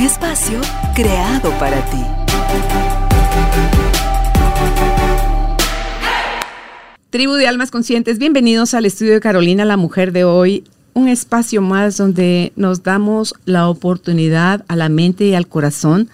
Espacio creado para ti. Tribu de Almas Conscientes, bienvenidos al estudio de Carolina, la mujer de hoy. Un espacio más donde nos damos la oportunidad a la mente y al corazón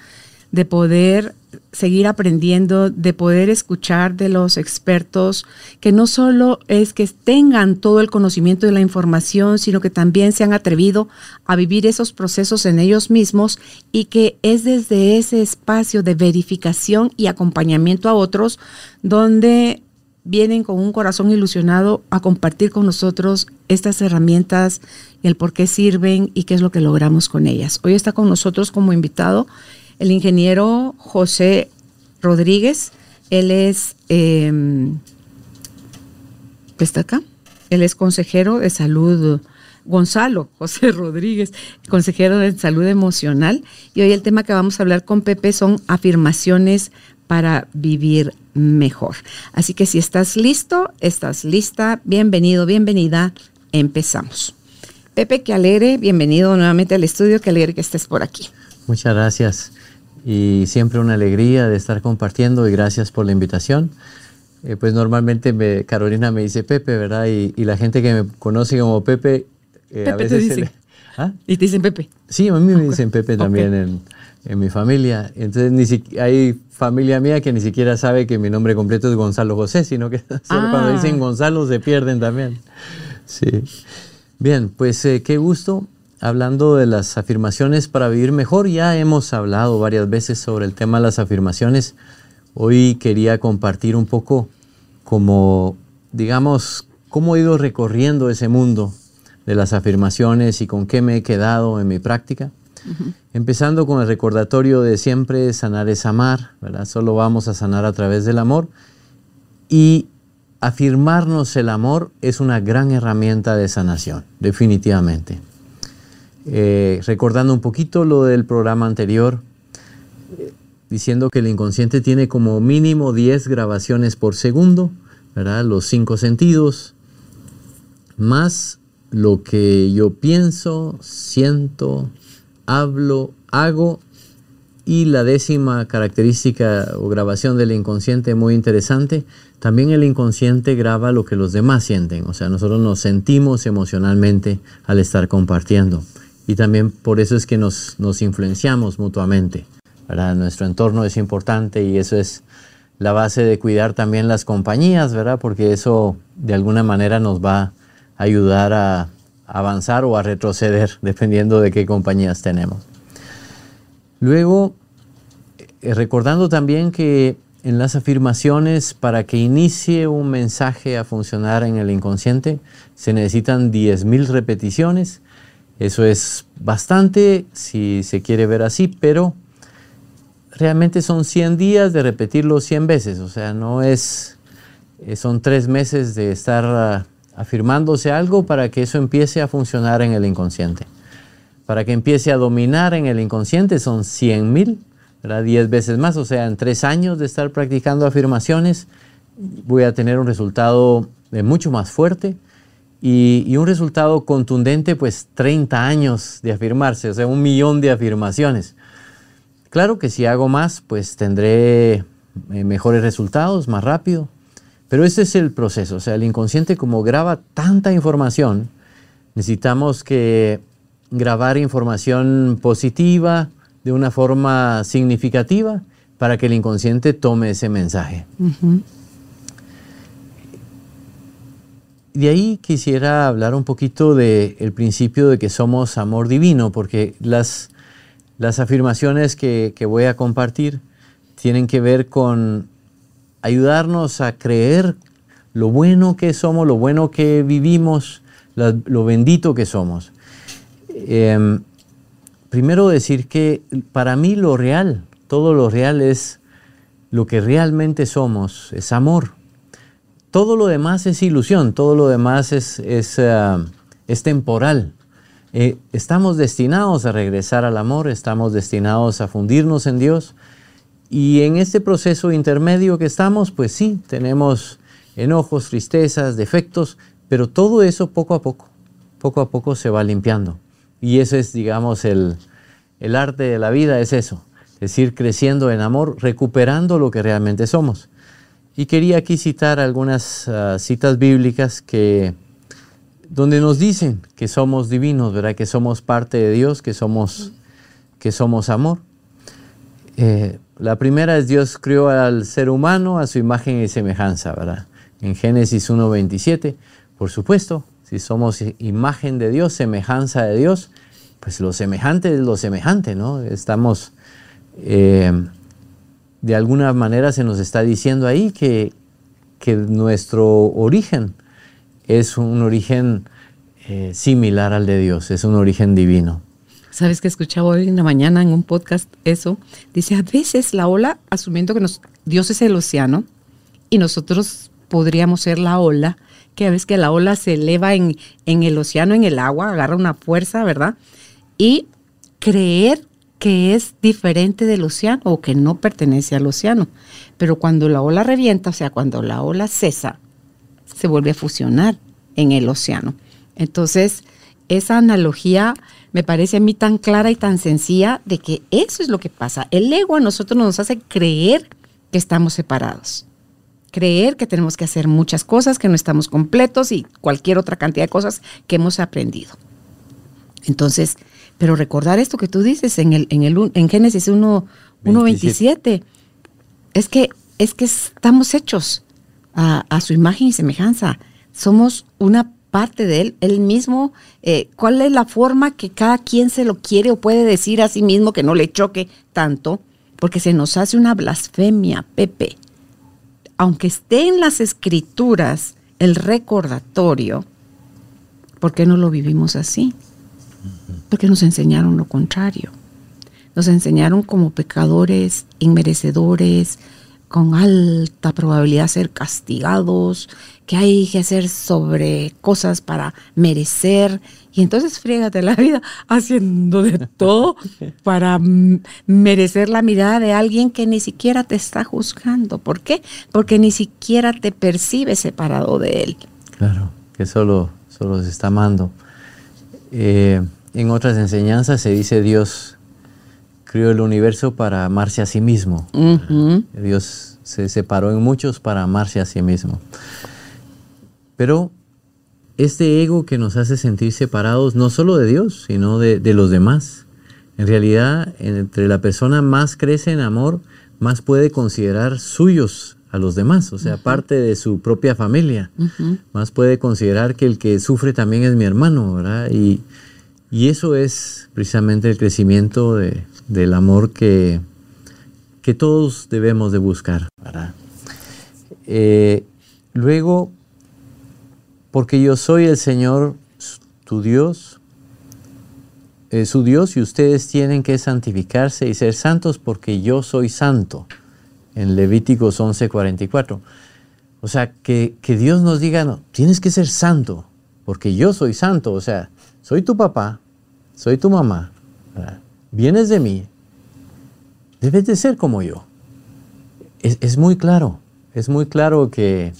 de poder seguir aprendiendo, de poder escuchar de los expertos, que no solo es que tengan todo el conocimiento de la información, sino que también se han atrevido a vivir esos procesos en ellos mismos y que es desde ese espacio de verificación y acompañamiento a otros donde vienen con un corazón ilusionado a compartir con nosotros estas herramientas, el por qué sirven y qué es lo que logramos con ellas. Hoy está con nosotros como invitado el ingeniero José Rodríguez. Él es, eh, ¿está acá? Él es consejero de salud. Gonzalo José Rodríguez, consejero de salud emocional. Y hoy el tema que vamos a hablar con Pepe son afirmaciones para vivir mejor. Así que si estás listo, estás lista, bienvenido, bienvenida, empezamos. Pepe, que alegre, bienvenido nuevamente al estudio, que alegre que estés por aquí. Muchas gracias y siempre una alegría de estar compartiendo y gracias por la invitación. Eh, pues normalmente me, Carolina me dice Pepe, ¿verdad? Y, la gente que me conoce como Pepe, eh, a veces... Te ¿Ah? ¿Y te dicen Pepe? Sí, a mí me dicen Pepe también en, en, mi familia. Entonces ni hay familia mía que ni siquiera sabe que mi nombre completo es Gonzalo José, sino que solo cuando dicen ah. Gonzalo se pierden también. Sí. Bien, pues eh, qué gusto hablando de las afirmaciones para vivir mejor, ya hemos hablado varias veces sobre el tema de las afirmaciones. Hoy quería compartir un poco como, digamos, cómo he ido recorriendo ese mundo de las afirmaciones y con qué me he quedado en mi práctica. Empezando con el recordatorio de siempre sanar es amar, ¿verdad? Solo vamos a sanar a través del amor. Y afirmarnos el amor es una gran herramienta de sanación, definitivamente. Eh, recordando un poquito lo del programa anterior, diciendo que el inconsciente tiene como mínimo 10 grabaciones por segundo, ¿verdad? Los cinco sentidos, más lo que yo pienso, siento, hablo, hago y la décima característica o grabación del inconsciente muy interesante, también el inconsciente graba lo que los demás sienten, o sea, nosotros nos sentimos emocionalmente al estar compartiendo y también por eso es que nos, nos influenciamos mutuamente. ¿verdad? Nuestro entorno es importante y eso es la base de cuidar también las compañías, ¿verdad? Porque eso de alguna manera nos va a ayudar a avanzar o a retroceder dependiendo de qué compañías tenemos. Luego, eh, recordando también que en las afirmaciones, para que inicie un mensaje a funcionar en el inconsciente, se necesitan 10.000 repeticiones eso es bastante si se quiere ver así, pero realmente son 100 días de repetirlo 100 veces, o sea, no es, eh, son tres meses de estar ah, afirmándose algo para que eso empiece a funcionar en el inconsciente. Para que empiece a dominar en el inconsciente son 100 mil, 10 veces más, o sea, en tres años de estar practicando afirmaciones voy a tener un resultado eh, mucho más fuerte y, un resultado contundente, pues 30 años de afirmarse, o sea, un millón de afirmaciones. Claro que si hago más, pues tendré eh, mejores resultados, más rápido. Pero ese es el proceso, o sea, el inconsciente como graba tanta información, necesitamos que grabar información positiva de una forma significativa para que el inconsciente tome ese mensaje. De ahí quisiera hablar un poquito del principio de que somos amor divino, porque las, las afirmaciones que, voy a compartir tienen que ver con ayudarnos a creer lo bueno que somos, lo bueno que vivimos, lo bendito que somos. Em, primero decir que para mí lo real, todo lo real es lo que realmente somos, es amor. Todo lo demás es ilusión, todo lo demás es, es, ah, temporal. Eh, estamos destinados a regresar al amor, estamos destinados a fundirnos en Dios. Y en este proceso intermedio que estamos, pues sí, tenemos enojos, tristezas, defectos, pero todo eso poco a poco, poco a poco se va limpiando. Y ese es, digamos, el, arte de la vida, es eso, es ir creciendo en amor, recuperando lo que realmente somos. Y quería aquí citar algunas ah, citas bíblicas que, donde nos dicen que somos divinos, ¿verdad? que somos parte de Dios, que somos, que somos amor. Eh, la primera es Dios creó al ser humano a su imagen y semejanza, ¿verdad? En Génesis 1.27, por supuesto, si somos imagen de Dios, semejanza de Dios, pues lo semejante es lo semejante, ¿no? Estamos, eh, de alguna manera se nos está diciendo ahí que, que nuestro origen es un origen eh, similar al de Dios, es un origen divino. ¿Sabes que escuchaba hoy en la mañana en un podcast eso? Dice, a veces la ola, asumiendo que Dios es el océano y nosotros podríamos ser la ola, que a veces que la ola se eleva en, en el océano, en el agua, agarra una fuerza, ¿verdad? Y creer que es diferente del océano o que no pertenece al océano. Pero cuando la ola revienta, o sea, cuando la ola cesa, se vuelve a fusionar en el océano. Entonces, esa analogía me parece a mí tan clara y tan sencilla de que eso es lo que pasa. El ego a nosotros nos hace creer que estamos separados. Creer que tenemos que hacer muchas cosas, que no estamos completos y cualquier otra cantidad de cosas que hemos aprendido. Entonces, pero recordar esto que tú dices en, el, en, el, en Génesis 1.27, es que, es que estamos hechos a, a su imagen y semejanza. Somos una parte de él, él mismo, eh, cuál es la forma que cada quien se lo quiere o puede decir a sí mismo que no le choque tanto, porque se nos hace una blasfemia, Pepe. Aunque esté en las escrituras el recordatorio, ¿por qué no lo vivimos así? Porque nos enseñaron lo contrario. Nos enseñaron como pecadores, inmerecedores, con alta probabilidad de ser castigados, que hay que hacer sobre cosas para merecer. Y entonces friégate la vida haciendo de todo para merecer la mirada de alguien que ni siquiera te está juzgando. ¿Por qué? Porque ni siquiera te percibe separado de él. Claro, que solo, solo se está amando. Eh, en otras enseñanzas se dice Dios creó el universo para amarse a sí mismo. Dios se separó en muchos para amarse a sí mismo. Pero este ego que nos hace sentir separados no solo de Dios, sino de, los demás. En realidad, entre la persona más crece en amor, más puede considerar suyos a los demás, o sea, parte de su propia familia. Más puede considerar que el que sufre también es mi hermano, ¿verdad? Y, eso es precisamente el crecimiento del amor que, que todos debemos de buscar. Eh, luego, porque yo soy el Señor, tu Dios, eh, su Dios, y ustedes tienen que santificarse y ser santos porque yo soy santo, en Levíticos 11:44. O sea, que, Dios nos diga, no, tienes que ser santo, porque yo soy santo, o sea, soy tu papá, soy tu mamá, vienes de mí, debes de ser como yo. Es, muy claro, es muy claro que,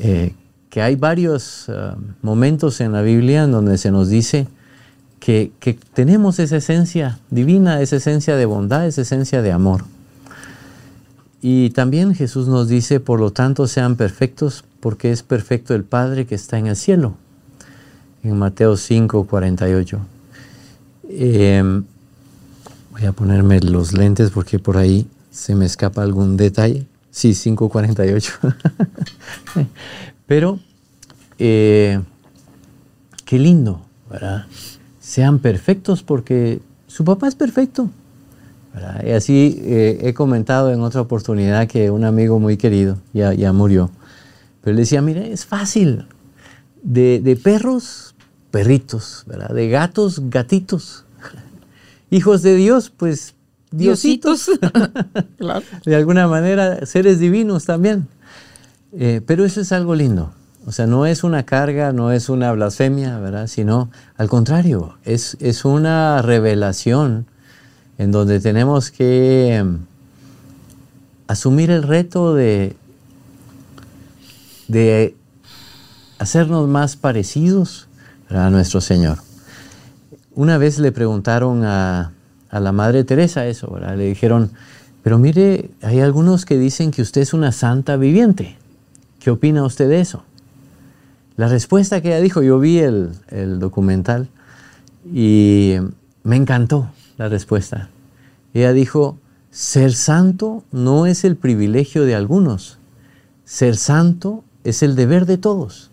eh, que hay varios uh, momentos en la Biblia en donde se nos dice que, tenemos esa esencia divina, esa esencia de bondad, esa esencia de amor. Y también Jesús nos dice, por lo tanto, sean perfectos porque es perfecto el Padre que está en el cielo. En Mateo 5, 48. Em, voy a ponerme los lentes porque por ahí se me escapa algún detalle. Sí, 548. Pero, eh, qué lindo, ¿verdad? Sean perfectos porque su papá es perfecto. Y así eh, he comentado en otra oportunidad que un amigo muy querido ya, ya murió. Pero le decía, mire, es fácil. De, de perros, perritos, ¿verdad? De gatos, gatitos. hijos de Dios, pues diositos, de alguna manera seres divinos también. Eh, pero eso es algo lindo. O sea, no es una carga, no es una blasfemia, ¿verdad? Sino, al contrario, es, es una revelación en donde tenemos que em, asumir el reto de, de hacernos más parecidos a nuestro Señor. Una vez le preguntaron a, a la Madre Teresa eso. Le dijeron, pero mire, hay algunos que dicen que usted es una santa viviente. ¿Qué opina usted de eso? La respuesta que ella dijo, yo vi el, el documental y me encantó la respuesta. Ella dijo, ser santo no es el privilegio de algunos, ser santo es el deber de todos.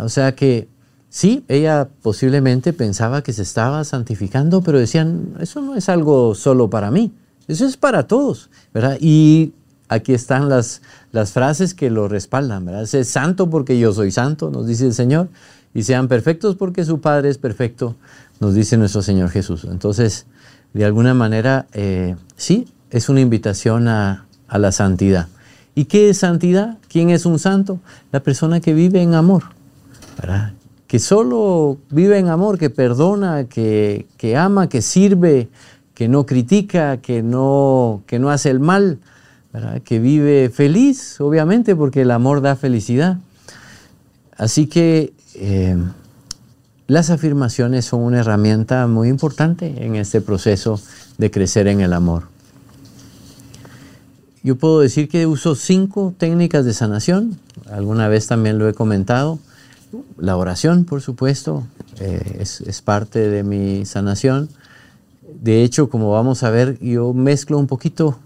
O sea que sí, ella posiblemente pensaba que se estaba santificando, pero decían, eso no es algo solo para mí, eso es para todos, ¿verdad? Y aquí están las, las frases que lo respaldan, ¿verdad? Sé santo porque yo soy santo, nos dice el Señor, y sean perfectos porque su Padre es perfecto, nos dice nuestro Señor Jesús. Entonces, de alguna manera, eh, sí, es una invitación a, a la santidad. ¿Y qué es santidad? ¿Quién es un santo? La persona que vive en amor que solo vive en amor, que perdona, que, ama, que sirve, que no critica, que no, que no hace el mal, que vive feliz, obviamente, porque el amor da felicidad. Así que eh, las afirmaciones son una herramienta muy importante en este proceso de crecer en el amor. Yo puedo decir que uso cinco técnicas de sanación, alguna vez también lo he comentado. La oración, por supuesto, eh, es, parte de mi sanación. De hecho, como vamos a ver, yo mezclo un poquito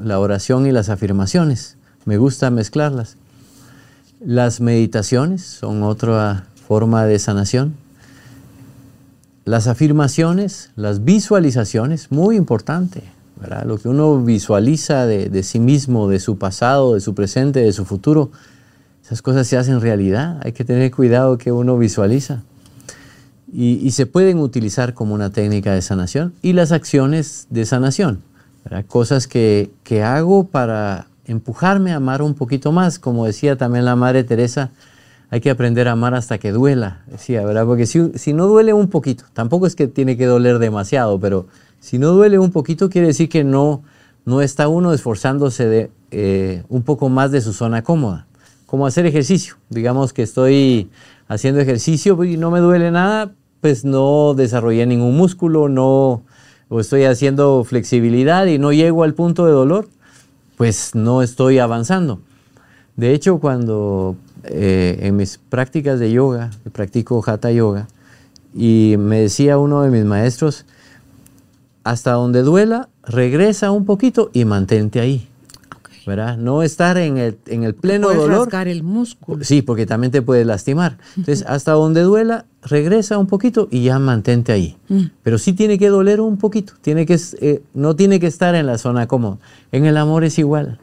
la oración y las afirmaciones. Me gusta mezclarlas. Las meditaciones son otra forma de sanación. Las afirmaciones, las visualizaciones, muy importante. Lo que uno visualiza de sí mismo, de su pasado, de su presente, de su futuro, esas cosas se hacen realidad, hay que tener cuidado que uno visualiza. Y, se pueden utilizar como una técnica de sanación. Y las acciones de sanación, cosas que, que hago para empujarme a amar un poquito más. Como decía también la Madre Teresa, hay que aprender a amar hasta que duela, decía, ¿verdad? Porque si, si, no duele un poquito, tampoco es que tiene que doler demasiado, pero si no duele un poquito quiere decir que no, no está uno esforzándose de, eh, un poco más de su zona cómoda como hacer ejercicio. Digamos que estoy haciendo ejercicio y no me duele nada, pues no desarrollé ningún músculo, no, o estoy haciendo flexibilidad y no llego al punto de dolor, pues no estoy avanzando. De hecho, cuando eh, en mis prácticas de yoga, practico hatha yoga, y me decía uno de mis maestros, hasta donde duela, regresa un poquito y mantente ahí. No estar en el, en el pleno puedes dolor. rasgar el músculo. Sí, porque también te puede lastimar. Entonces, hasta donde duela, regresa un poquito y ya mantente ahí. Mm. Pero sí tiene que doler un poquito. Tiene que, eh, no tiene que estar en la zona cómoda. En el amor es igual,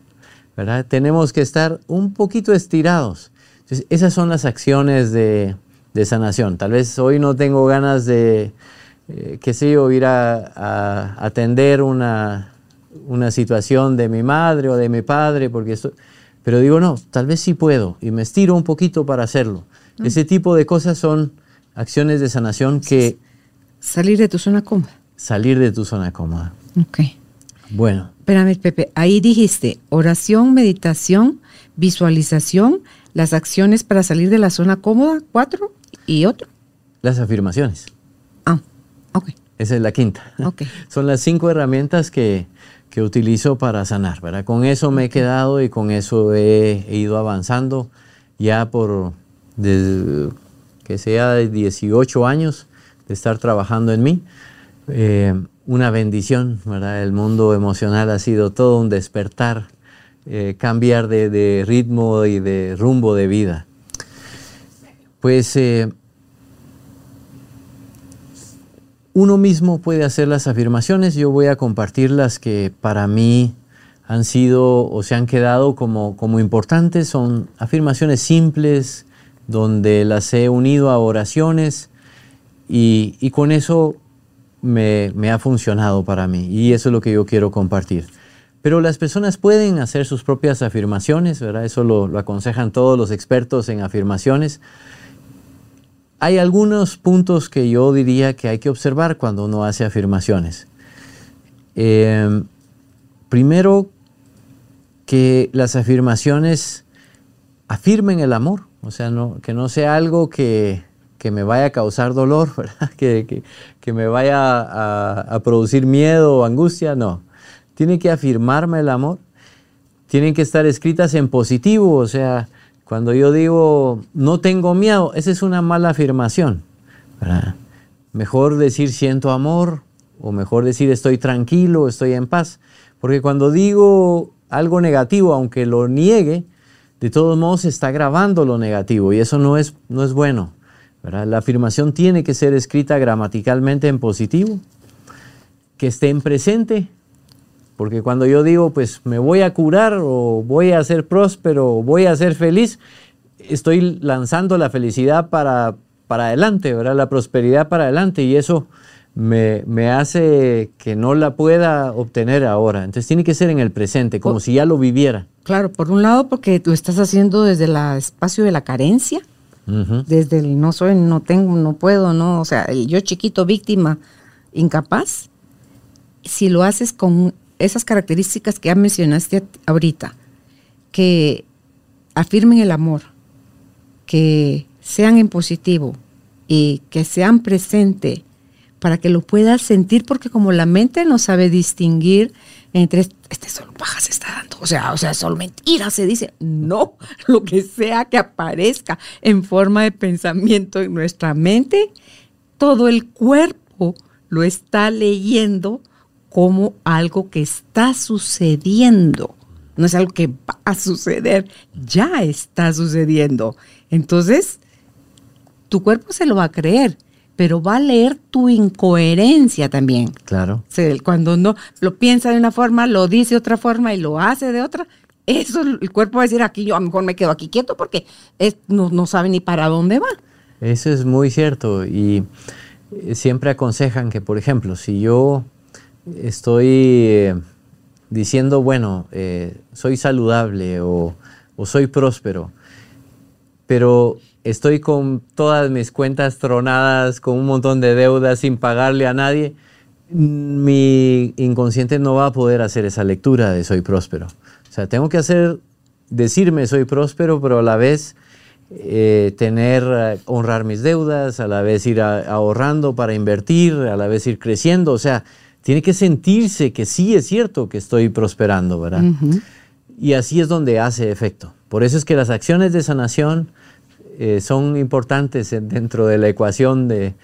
¿verdad? Tenemos que estar un poquito estirados. Entonces, esas son las acciones de, de sanación. Tal vez hoy no tengo ganas de, eh, qué sé yo, ir a, a atender una una situación de mi madre o de mi padre, porque esto, pero digo, no, tal vez sí puedo y me estiro un poquito para hacerlo. Mm. Ese tipo de cosas son acciones de sanación que... Salir de tu zona cómoda. Salir de tu zona cómoda. Ok. Bueno. Espérame, Pepe, ahí dijiste oración, meditación, visualización, las acciones para salir de la zona cómoda, cuatro, y otro. Las afirmaciones. Ah, ok. Esa es la quinta. Okay. Son las cinco herramientas que, que utilizo para sanar, ¿verdad? Con eso me he quedado y con eso he, ido avanzando ya por, desde, que sea de 18 años de estar trabajando en mí. Eh, una bendición, ¿verdad? El mundo emocional ha sido todo un despertar, eh, cambiar de, ritmo y de rumbo de vida. Pues eh, uno mismo puede hacer las afirmaciones. Yo voy a compartir las que para mí han sido o se han quedado como, como importantes. Son afirmaciones simples donde las he unido a oraciones y, con eso me, me ha funcionado para mí y eso es lo que yo quiero compartir. Pero las personas pueden hacer sus propias afirmaciones, ¿verdad? Eso lo, lo, aconsejan todos los expertos en afirmaciones. Hay algunos puntos que yo diría que hay que observar cuando uno hace afirmaciones. Eh, primero, que las afirmaciones afirmen el amor, o sea, que no sea algo que, que me vaya a causar dolor, Que, que, que, me vaya a, a, producir miedo o angustia, no. Tiene que afirmarme el amor, tienen que estar escritas en positivo, o sea, cuando yo digo no tengo miedo, esa es una mala afirmación. ¿verdad? Mejor decir siento amor o mejor decir estoy tranquilo, estoy en paz. Porque cuando digo algo negativo, aunque lo niegue, de todos modos está grabando lo negativo y eso no es, no es bueno. ¿verdad? La afirmación tiene que ser escrita gramaticalmente en positivo, que esté en presente, porque cuando yo digo, pues me voy a curar o voy a ser próspero o voy a ser feliz, estoy lanzando la felicidad para, para adelante, ¿verdad? la prosperidad para adelante y eso me, me, hace que no la pueda obtener ahora. Entonces tiene que ser en el presente, como si ya lo viviera. Claro, por un lado porque tú estás haciendo desde el espacio de la carencia, uh -huh. desde el no soy, no tengo, no puedo, no, o sea, el yo chiquito, víctima, incapaz. Si lo haces con esas características que ya mencionaste ahorita, que afirmen el amor, que sean en positivo y que sean presente para que lo puedas sentir, porque como la mente no sabe distinguir entre este solo paja se está dando, o sea, o sea, solo mentira se dice, no, lo que sea que aparezca en forma de pensamiento en nuestra mente, todo el cuerpo lo está leyendo como algo que está sucediendo. No es algo que va a suceder, ya está sucediendo. Entonces, tu cuerpo se lo va a creer, pero va a leer tu incoherencia también. Claro. Cuando no lo piensa de una forma, lo dice de otra forma y lo hace de otra, eso el cuerpo va a decir aquí, yo a lo mejor me quedo aquí quieto porque es, no, no sabe ni para dónde va. Eso es muy cierto y siempre aconsejan que, por ejemplo, si yo estoy eh, diciendo, bueno, eh, soy saludable o, soy próspero, pero estoy con todas mis cuentas tronadas, con un montón de deudas sin pagarle a nadie, mi inconsciente no va a poder hacer esa lectura de soy próspero. O sea, tengo que hacer, decirme soy próspero, pero a la vez eh, tener, honrar mis deudas, a la vez ir ahorrando para invertir, a la vez ir creciendo, o sea, tiene que sentirse que sí es cierto que estoy prosperando, ¿verdad? Uh -huh. Y así es donde hace efecto. Por eso es que las acciones de sanación eh, son importantes dentro de la ecuación de,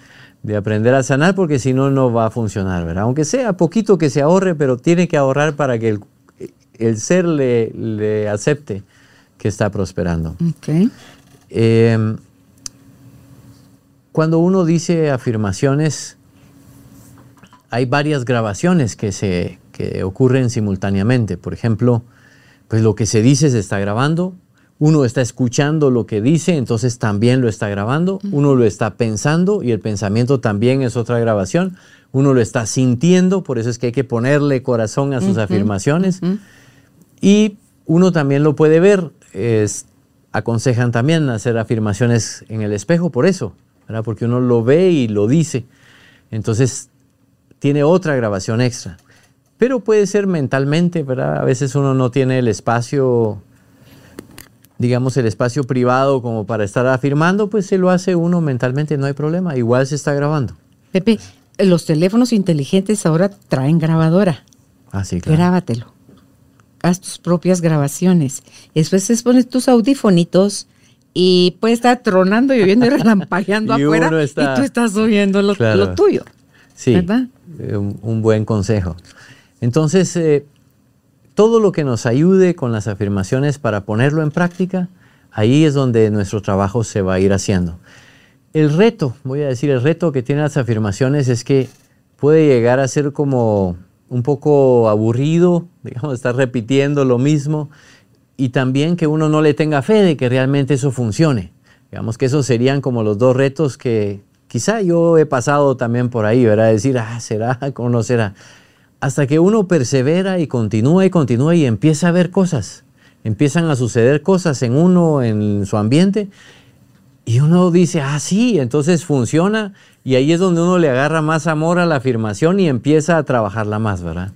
de aprender a sanar, porque si no, no va a funcionar, ¿verdad? Aunque sea poquito que se ahorre, pero tiene que ahorrar para que el, el ser le, le, acepte que está prosperando. Okay. Eh, cuando uno dice afirmaciones, hay varias grabaciones que, se, que ocurren simultáneamente. Por ejemplo, pues lo que se dice se está grabando, uno está escuchando lo que dice, entonces también lo está grabando, uno lo está pensando y el pensamiento también es otra grabación, uno lo está sintiendo, por eso es que hay que ponerle corazón a sus uh -huh, afirmaciones, uh -huh. y uno también lo puede ver, es, aconsejan también hacer afirmaciones en el espejo por eso, ¿verdad? porque uno lo ve y lo dice, entonces tiene otra grabación extra. Pero puede ser mentalmente, ¿verdad? A veces uno no tiene el espacio, digamos, el espacio privado como para estar afirmando, pues se lo hace uno mentalmente, no hay problema. Igual se está grabando. Pepe, los teléfonos inteligentes ahora traen grabadora. Ah, sí, claro. Grábatelo. Haz tus propias grabaciones. Después te pones tus audífonitos y puede estar tronando, lloviendo y relampagueando y afuera está, y tú estás oyendo lo, claro. lo tuyo. Sí, ¿verdad? Un, un buen consejo. Entonces, eh, todo lo que nos ayude con las afirmaciones para ponerlo en práctica, ahí es donde nuestro trabajo se va a ir haciendo. El reto, voy a decir, el reto que tienen las afirmaciones es que puede llegar a ser como un poco aburrido, digamos, estar repitiendo lo mismo y también que uno no le tenga fe de que realmente eso funcione. Digamos que esos serían como los dos retos que, quizá yo he pasado también por ahí, ¿verdad? Decir, ah, será, ¿cómo no será? Hasta que uno persevera y continúa y continúa y empieza a ver cosas. Empiezan a suceder cosas en uno, en su ambiente, y uno dice, ah, sí, entonces funciona, y ahí es donde uno le agarra más amor a la afirmación y empieza a trabajarla más, ¿verdad?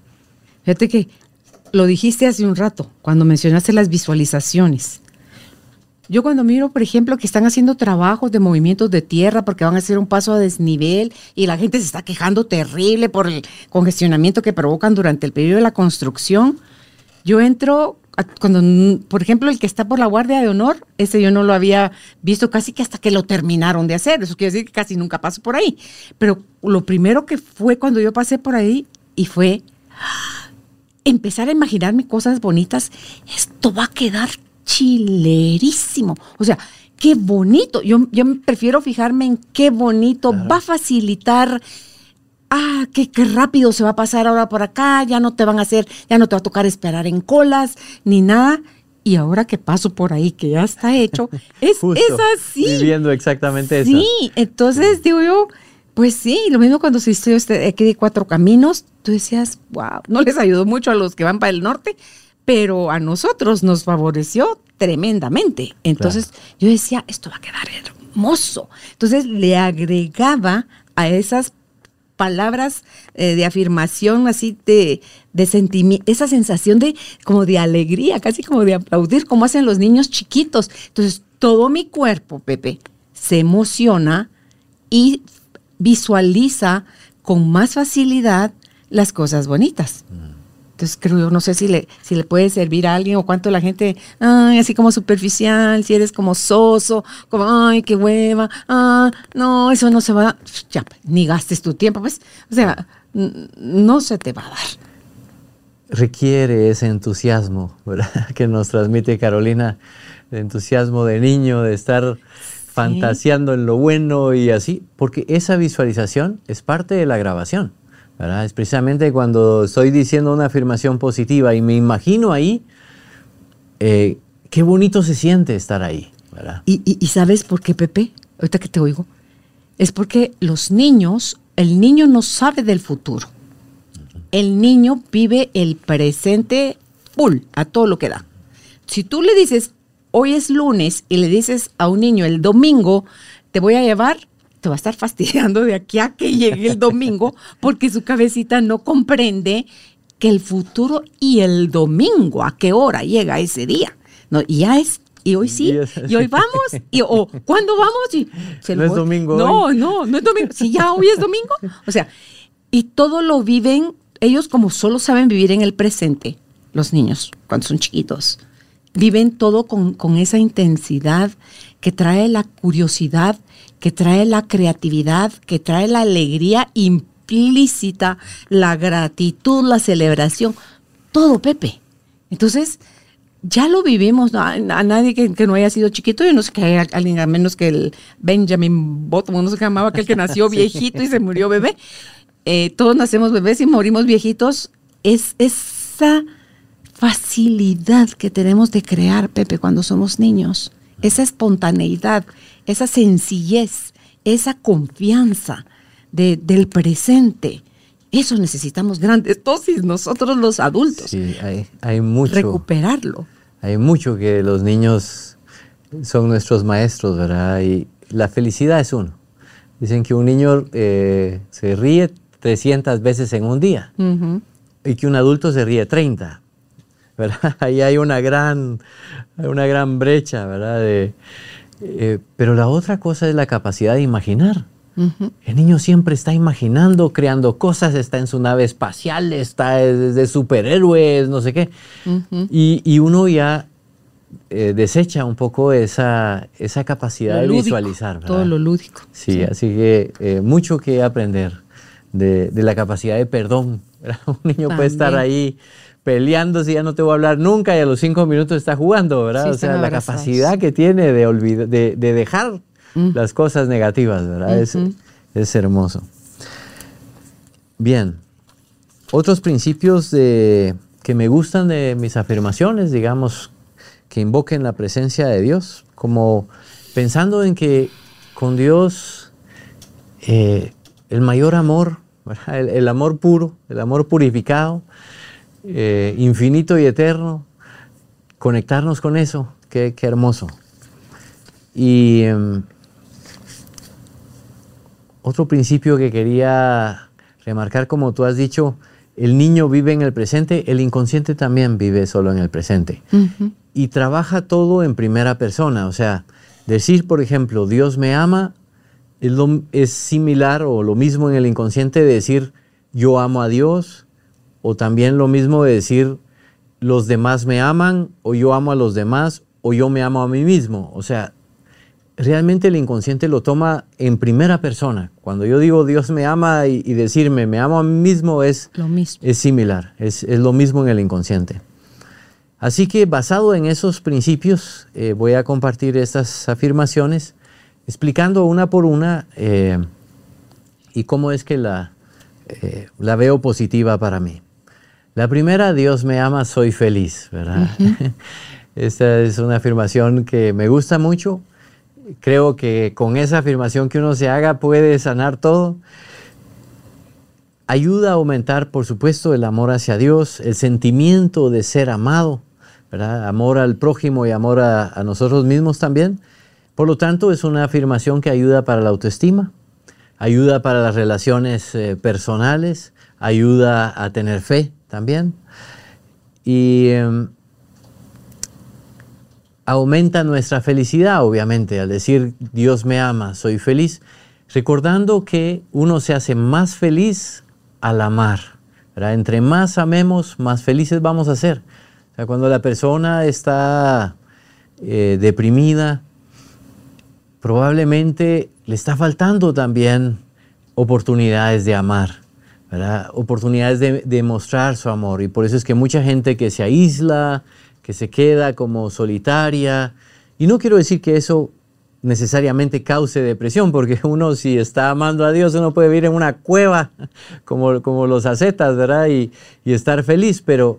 Fíjate que lo dijiste hace un rato, cuando mencionaste las visualizaciones. Yo cuando miro, por ejemplo, que están haciendo trabajos de movimientos de tierra porque van a hacer un paso a desnivel y la gente se está quejando terrible por el congestionamiento que provocan durante el periodo de la construcción, yo entro cuando, por ejemplo, el que está por la Guardia de Honor, ese yo no lo había visto casi que hasta que lo terminaron de hacer. Eso quiere decir que casi nunca paso por ahí. Pero lo primero que fue cuando yo pasé por ahí y fue empezar a imaginarme cosas bonitas, esto va a quedar chilerísimo. O sea, qué bonito. Yo, yo prefiero fijarme en qué bonito. Va a facilitar. Ah, qué, qué rápido se va a pasar ahora por acá. Ya no te van a hacer, ya no te va a tocar esperar en colas ni nada. Y ahora que paso por ahí, que ya está hecho, es, es así. Viviendo exactamente eso. Sí, entonces digo yo, pues sí, lo mismo cuando se hizo este, aquí de cuatro caminos, tú decías, wow, no les ayudó mucho a los que van para el norte, pero a nosotros nos favoreció tremendamente. Entonces yo decía, esto va a quedar hermoso. Entonces le agregaba a esas palabras eh, de afirmación, así de, de sentimiento, esa sensación de como de alegría, casi como de aplaudir, como hacen los niños chiquitos. Entonces todo mi cuerpo, Pepe, se emociona y visualiza con más facilidad las cosas bonitas. Mm. Entonces creo yo, no sé si le, si le puede servir a alguien o cuánto la gente, ay, así como superficial, si eres como soso, como, ay, qué hueva, ah, no, eso no se va, ya, ni gastes tu tiempo, pues, o sea, no se te va a dar. Requiere ese entusiasmo, ¿verdad? Que nos transmite Carolina, el entusiasmo de niño, de estar fantaseando en lo bueno y así, porque esa visualización es parte de la grabación. Es precisamente cuando estoy diciendo una afirmación positiva y me imagino ahí, eh, qué bonito se siente estar ahí. ¿Y, sabes por qué, Pepe? Ahorita que te oigo. Es porque los niños, el niño no sabe del futuro. El niño vive el presente full, a todo lo que da. Si tú le dices, hoy es lunes, y le dices a un niño el domingo, te voy a llevar, te va a estar fastidiando de aquí a que llegue el domingo porque su cabecita no comprende que el futuro y el domingo, a qué hora llega ese día. No, y ya es y hoy sí, y hoy vamos, y, o ¿cuándo vamos? Y no es domingo. No, no, no es domingo. Si ya hoy es domingo. O sea, y todo lo viven, ellos como solo saben vivir en el presente, los niños, cuando son chiquitos, viven todo con, con esa intensidad que trae la curiosidad que trae la creatividad, que trae la alegría implícita, la gratitud, la celebración, todo, Pepe. Entonces, ya lo vivimos, a, nadie que, no haya sido chiquito, yo no sé que haya alguien a menos que el Benjamin Button, no qué llamaba, aquel que nació viejito y se murió bebé. Eh, todos nacemos bebés y morimos viejitos. Es esa facilidad que tenemos de crear, Pepe, cuando somos niños, esa espontaneidad, esa sencillez, esa confianza del presente. Eso necesitamos grandes dosis, nosotros los adultos. Sí, hay, mucho. Recuperarlo. Hay mucho que los niños son nuestros maestros, ¿verdad? Y la felicidad es uno. Dicen que un niño eh, se ríe 300 veces en un día y que un adulto se ríe 30. ¿verdad? Ahí hay una gran, una gran brecha, ¿verdad? De, eh, pero la otra cosa es la capacidad de imaginar. El niño siempre está imaginando, creando cosas, está en su nave espacial, está de superhéroes, no sé qué. y, uno ya eh, desecha un poco esa, esa capacidad de visualizar. Todo lo lúdico. Sí, así que eh, mucho que aprender de, la capacidad de perdón. Un niño puede estar ahí peleando si ya no te voy a hablar nunca y a los cinco minutos está jugando, ¿verdad? o sea, la capacidad que tiene de, de, dejar mm. las cosas negativas, ¿verdad? es, hermoso. Bien, otros principios de, que me gustan de mis afirmaciones, digamos, que invoquen la presencia de Dios, como pensando en que con Dios eh, el mayor amor, el, amor puro, el amor purificado, eh, infinito y eterno, conectarnos con eso, qué, hermoso. Y em, otro principio que quería remarcar, como tú has dicho, el niño vive en el presente, el inconsciente también vive solo en el presente. Y trabaja todo en primera persona. O sea, decir, por ejemplo, Dios me ama, es, es similar o lo mismo en el inconsciente de decir yo amo a Dios, o también lo mismo de decir los demás me aman, o yo amo a los demás, o yo me amo a mí mismo. O sea, realmente el inconsciente lo toma en primera persona. Cuando yo digo Dios me ama y, decirme me amo a mí mismo es, lo mismo. es similar, es, lo mismo en el inconsciente. Así que basado en esos principios eh, voy a compartir estas afirmaciones explicando una por una eh, y cómo es que la, eh, la veo positiva para mí. La primera, Dios me ama, soy feliz, ¿verdad? Esta es una afirmación que me gusta mucho creo que con esa afirmación que uno se haga puede sanar todo. Ayuda a aumentar, por supuesto, el amor hacia Dios, el sentimiento de ser amado, ¿verdad? amor al prójimo y amor a, nosotros mismos también. Por lo tanto, es una afirmación que ayuda para la autoestima, ayuda para las relaciones eh, personales, ayuda a tener fe también. Y em, aumenta nuestra felicidad, obviamente, al decir Dios me ama, soy feliz, recordando que uno se hace más feliz al amar. Entre más amemos, más felices vamos a ser. cuando la persona está eh, deprimida, probablemente le está faltando también oportunidades de amar, oportunidades de, de mostrar su amor. Y por eso es que mucha gente que se aísla, que se queda como solitaria. Y no quiero decir que eso necesariamente cause depresión, porque uno si está amando a Dios, uno puede vivir en una cueva como, como los ascetas, ¿verdad? Y, estar feliz, pero,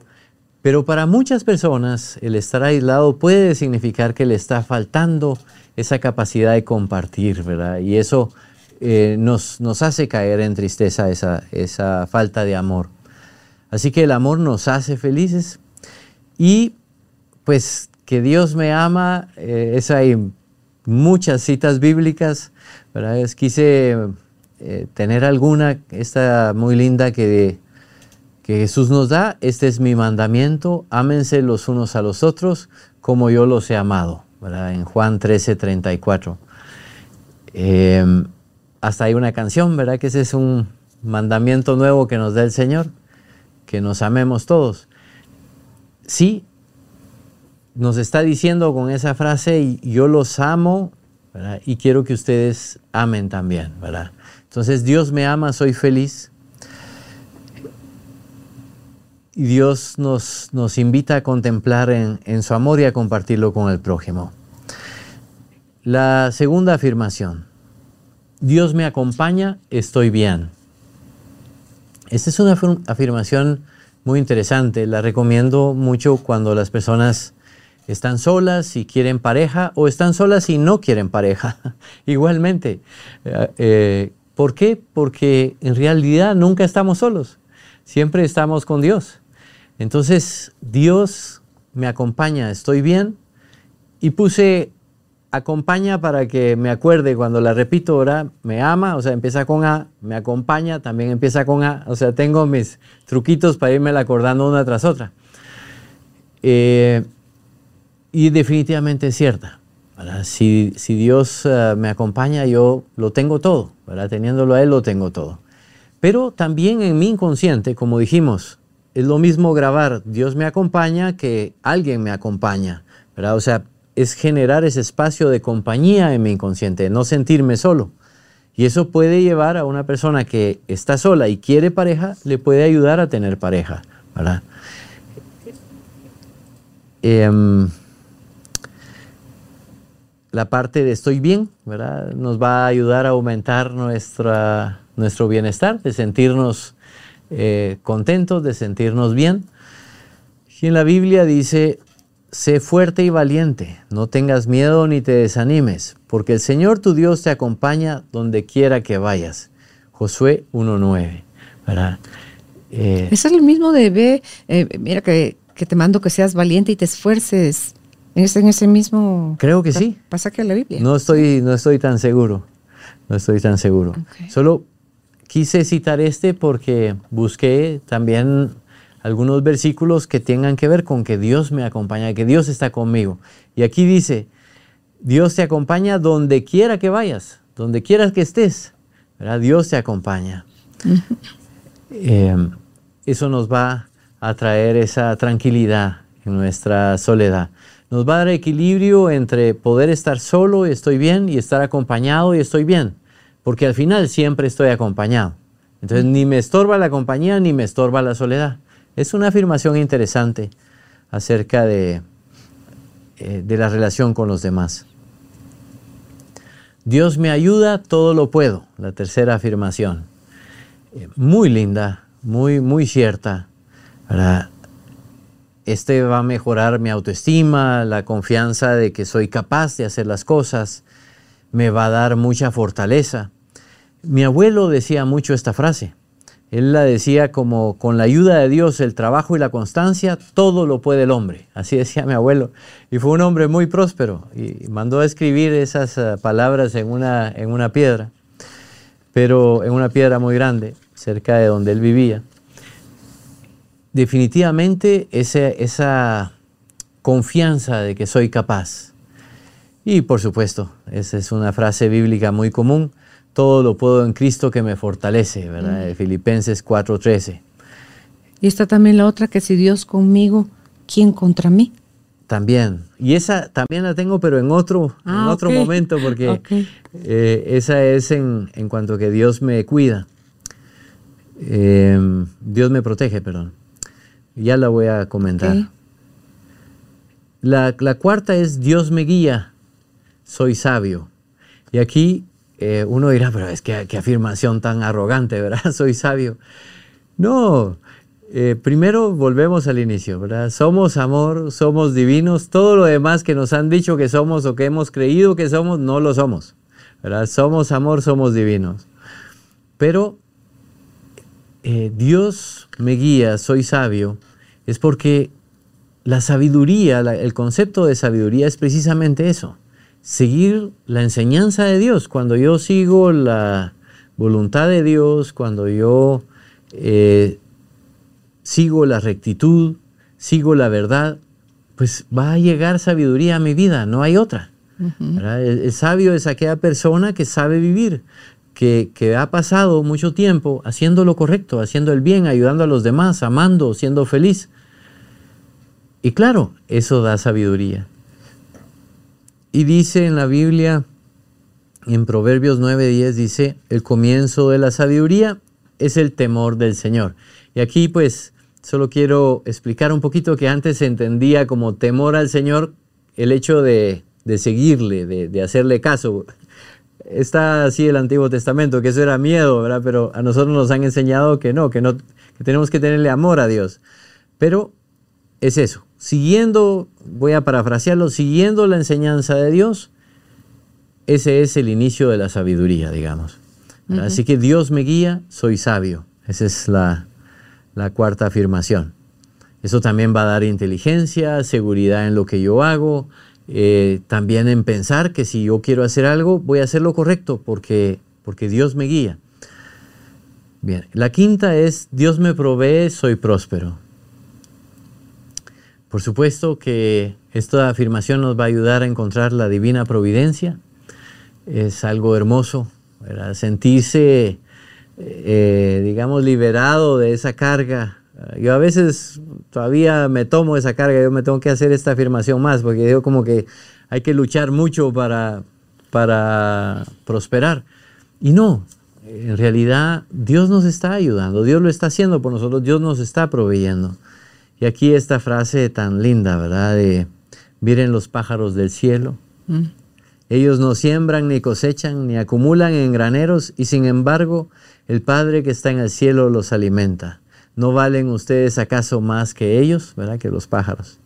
pero para muchas personas el estar aislado puede significar que le está faltando esa capacidad de compartir, ¿verdad? Y eso eh, nos, nos, hace caer en tristeza, esa, esa falta de amor. Así que el amor nos hace felices y pues que Dios me ama, eh, hay muchas citas bíblicas, ¿verdad? quise eh, tener alguna, esta muy linda que, que Jesús nos da, este es mi mandamiento, ámense los unos a los otros como yo los he amado. En Juan 13, 34. Em, hasta hay una canción, ¿verdad? Que ese es un mandamiento nuevo que nos da el Señor, que nos amemos todos. Sí, nos está diciendo con esa frase, yo los amo y quiero que ustedes amen también. ¿verdad? Entonces Dios me ama, soy feliz. Y Dios nos, nos invita a contemplar en, en su amor y a compartirlo con el prójimo. La segunda afirmación, Dios me acompaña, estoy bien. Esta es una afirmación muy interesante, la recomiendo mucho cuando las personas están solas y quieren pareja o están solas y no quieren pareja. Igualmente. Eh, eh, ¿Por qué? Porque en realidad nunca estamos solos. Siempre estamos con Dios. Entonces, Dios me acompaña, estoy bien. Y puse acompaña para que me acuerde cuando la repito ahora, me ama, o sea, empieza con A, me acompaña, también empieza con A, o sea, tengo mis truquitos para irme acordando una tras otra. Eh, y definitivamente es cierta. Si, si, Dios eh, me acompaña, yo lo tengo todo. ¿verdad? Teniéndolo a Él, lo tengo todo. Pero también en mi inconsciente, como dijimos, es lo mismo grabar Dios me acompaña que alguien me acompaña. ¿verdad? O sea, es generar ese espacio de compañía en mi inconsciente, no sentirme solo. Y eso puede llevar a una persona que está sola y quiere pareja, le puede ayudar a tener pareja. ¿verdad? Em, la parte de estoy bien, ¿verdad? Nos va a ayudar a aumentar nuestra, nuestro bienestar, de sentirnos eh, contentos, de sentirnos bien. Y en la Biblia dice, sé fuerte y valiente, no tengas miedo ni te desanimes, porque el Señor tu Dios te acompaña donde quiera que vayas. Josué 1.9. ¿verdad? Eh, Eso es lo mismo de ve, eh, mira que, te mando que seas valiente y te esfuerces. En ese, en ese mismo Creo que sí. pasaje de la Biblia. No estoy, no estoy tan seguro. No estoy tan seguro. Solo quise citar este porque busqué también algunos versículos que tengan que ver con que Dios me acompaña, que Dios está conmigo. Y aquí dice, Dios te acompaña donde quiera que vayas, donde quieras que estés. Dios te acompaña. Em, eso nos va a traer esa tranquilidad en nuestra soledad. Nos va a dar equilibrio entre poder estar solo y estoy bien y estar acompañado y estoy bien, porque al final siempre estoy acompañado. Entonces ni me estorba la compañía ni me estorba la soledad. Es una afirmación interesante acerca de, eh, de la relación con los demás. Dios me ayuda, todo lo puedo. La tercera afirmación. Eh, muy linda, muy, muy cierta. Este va a mejorar mi autoestima, la confianza de que soy capaz de hacer las cosas. Me va a dar mucha fortaleza. Mi abuelo decía mucho esta frase. Él la decía como, con la ayuda de Dios, el trabajo y la constancia, todo lo puede el hombre. Así decía mi abuelo. Y fue un hombre muy próspero y mandó a escribir esas eh, palabras en una, en una piedra, pero en una piedra muy grande, cerca de donde él vivía. Definitivamente esa confianza de que soy capaz. Y por supuesto, esa es una frase bíblica muy común todo lo puedo en Cristo que me fortalece, ¿verdad? Mm. Filipenses 4:13. Y está también la otra que si Dios conmigo, ¿quién contra mí? También. Y esa también la tengo, pero en otro, en ah, otro momento, porque eh, esa es en, en, cuanto que Dios me cuida. Em, Dios me protege, perdón. Ya la voy a comentar. La, la cuarta es Dios me guía, soy sabio. Y aquí eh, uno dirá, pero es que qué afirmación tan arrogante, ¿verdad? Soy sabio. No, eh, primero volvemos al inicio, ¿verdad? Somos amor, somos divinos, todo lo demás que nos han dicho que somos o que hemos creído que somos, no lo somos, ¿verdad? Somos amor, somos divinos. Pero eh, Dios me guía, soy sabio, es porque la sabiduría, el concepto de sabiduría es precisamente eso seguir la enseñanza de Dios. Cuando yo sigo la voluntad de Dios, cuando yo eh, sigo la rectitud, sigo la verdad, pues va a llegar sabiduría a mi vida, no hay otra. el, sabio es aquella persona que sabe vivir, que, que, ha pasado mucho tiempo haciendo lo correcto, haciendo el bien, ayudando a los demás, amando, siendo feliz. Y claro, eso da sabiduría. Y dice en la Biblia, en Proverbios 9:10, dice, el comienzo de la sabiduría es el temor del Señor. Y aquí pues solo quiero explicar un poquito que antes se entendía como temor al Señor el hecho de, seguirle, de, hacerle caso. Está así el Antiguo Testamento, que eso era miedo, ¿verdad? Pero a nosotros nos han enseñado que no, que no, que tenemos que tenerle amor a Dios. Pero es eso, siguiendo, voy a parafrasearlo, siguiendo la enseñanza de Dios, ese es el inicio de la sabiduría, digamos. Así que Dios me guía, soy sabio. Esa es la, cuarta afirmación. Eso también va a dar inteligencia, seguridad en lo que yo hago, eh, también en pensar que si yo quiero hacer algo, voy a hacer lo correcto porque, porque Dios me guía. Bien, la quinta es Dios me provee, soy próspero. Por supuesto que esta afirmación nos va a ayudar a encontrar la divina providencia. Es algo hermoso, sentirse, eh, digamos, liberado de esa carga. Yo a veces todavía me tomo esa carga, yo me tengo que hacer esta afirmación más, porque digo como que hay que luchar mucho para, para prosperar. Y no, en realidad Dios nos está ayudando, Dios lo está haciendo por nosotros, Dios nos está proveyendo. Y aquí esta frase tan linda, ¿verdad? De, miren los pájaros del cielo. Mm. Ellos no siembran ni cosechan ni acumulan en graneros y sin embargo el Padre que está en el cielo los alimenta. ¿No valen ustedes acaso más que ellos, ¿verdad? Que los pájaros.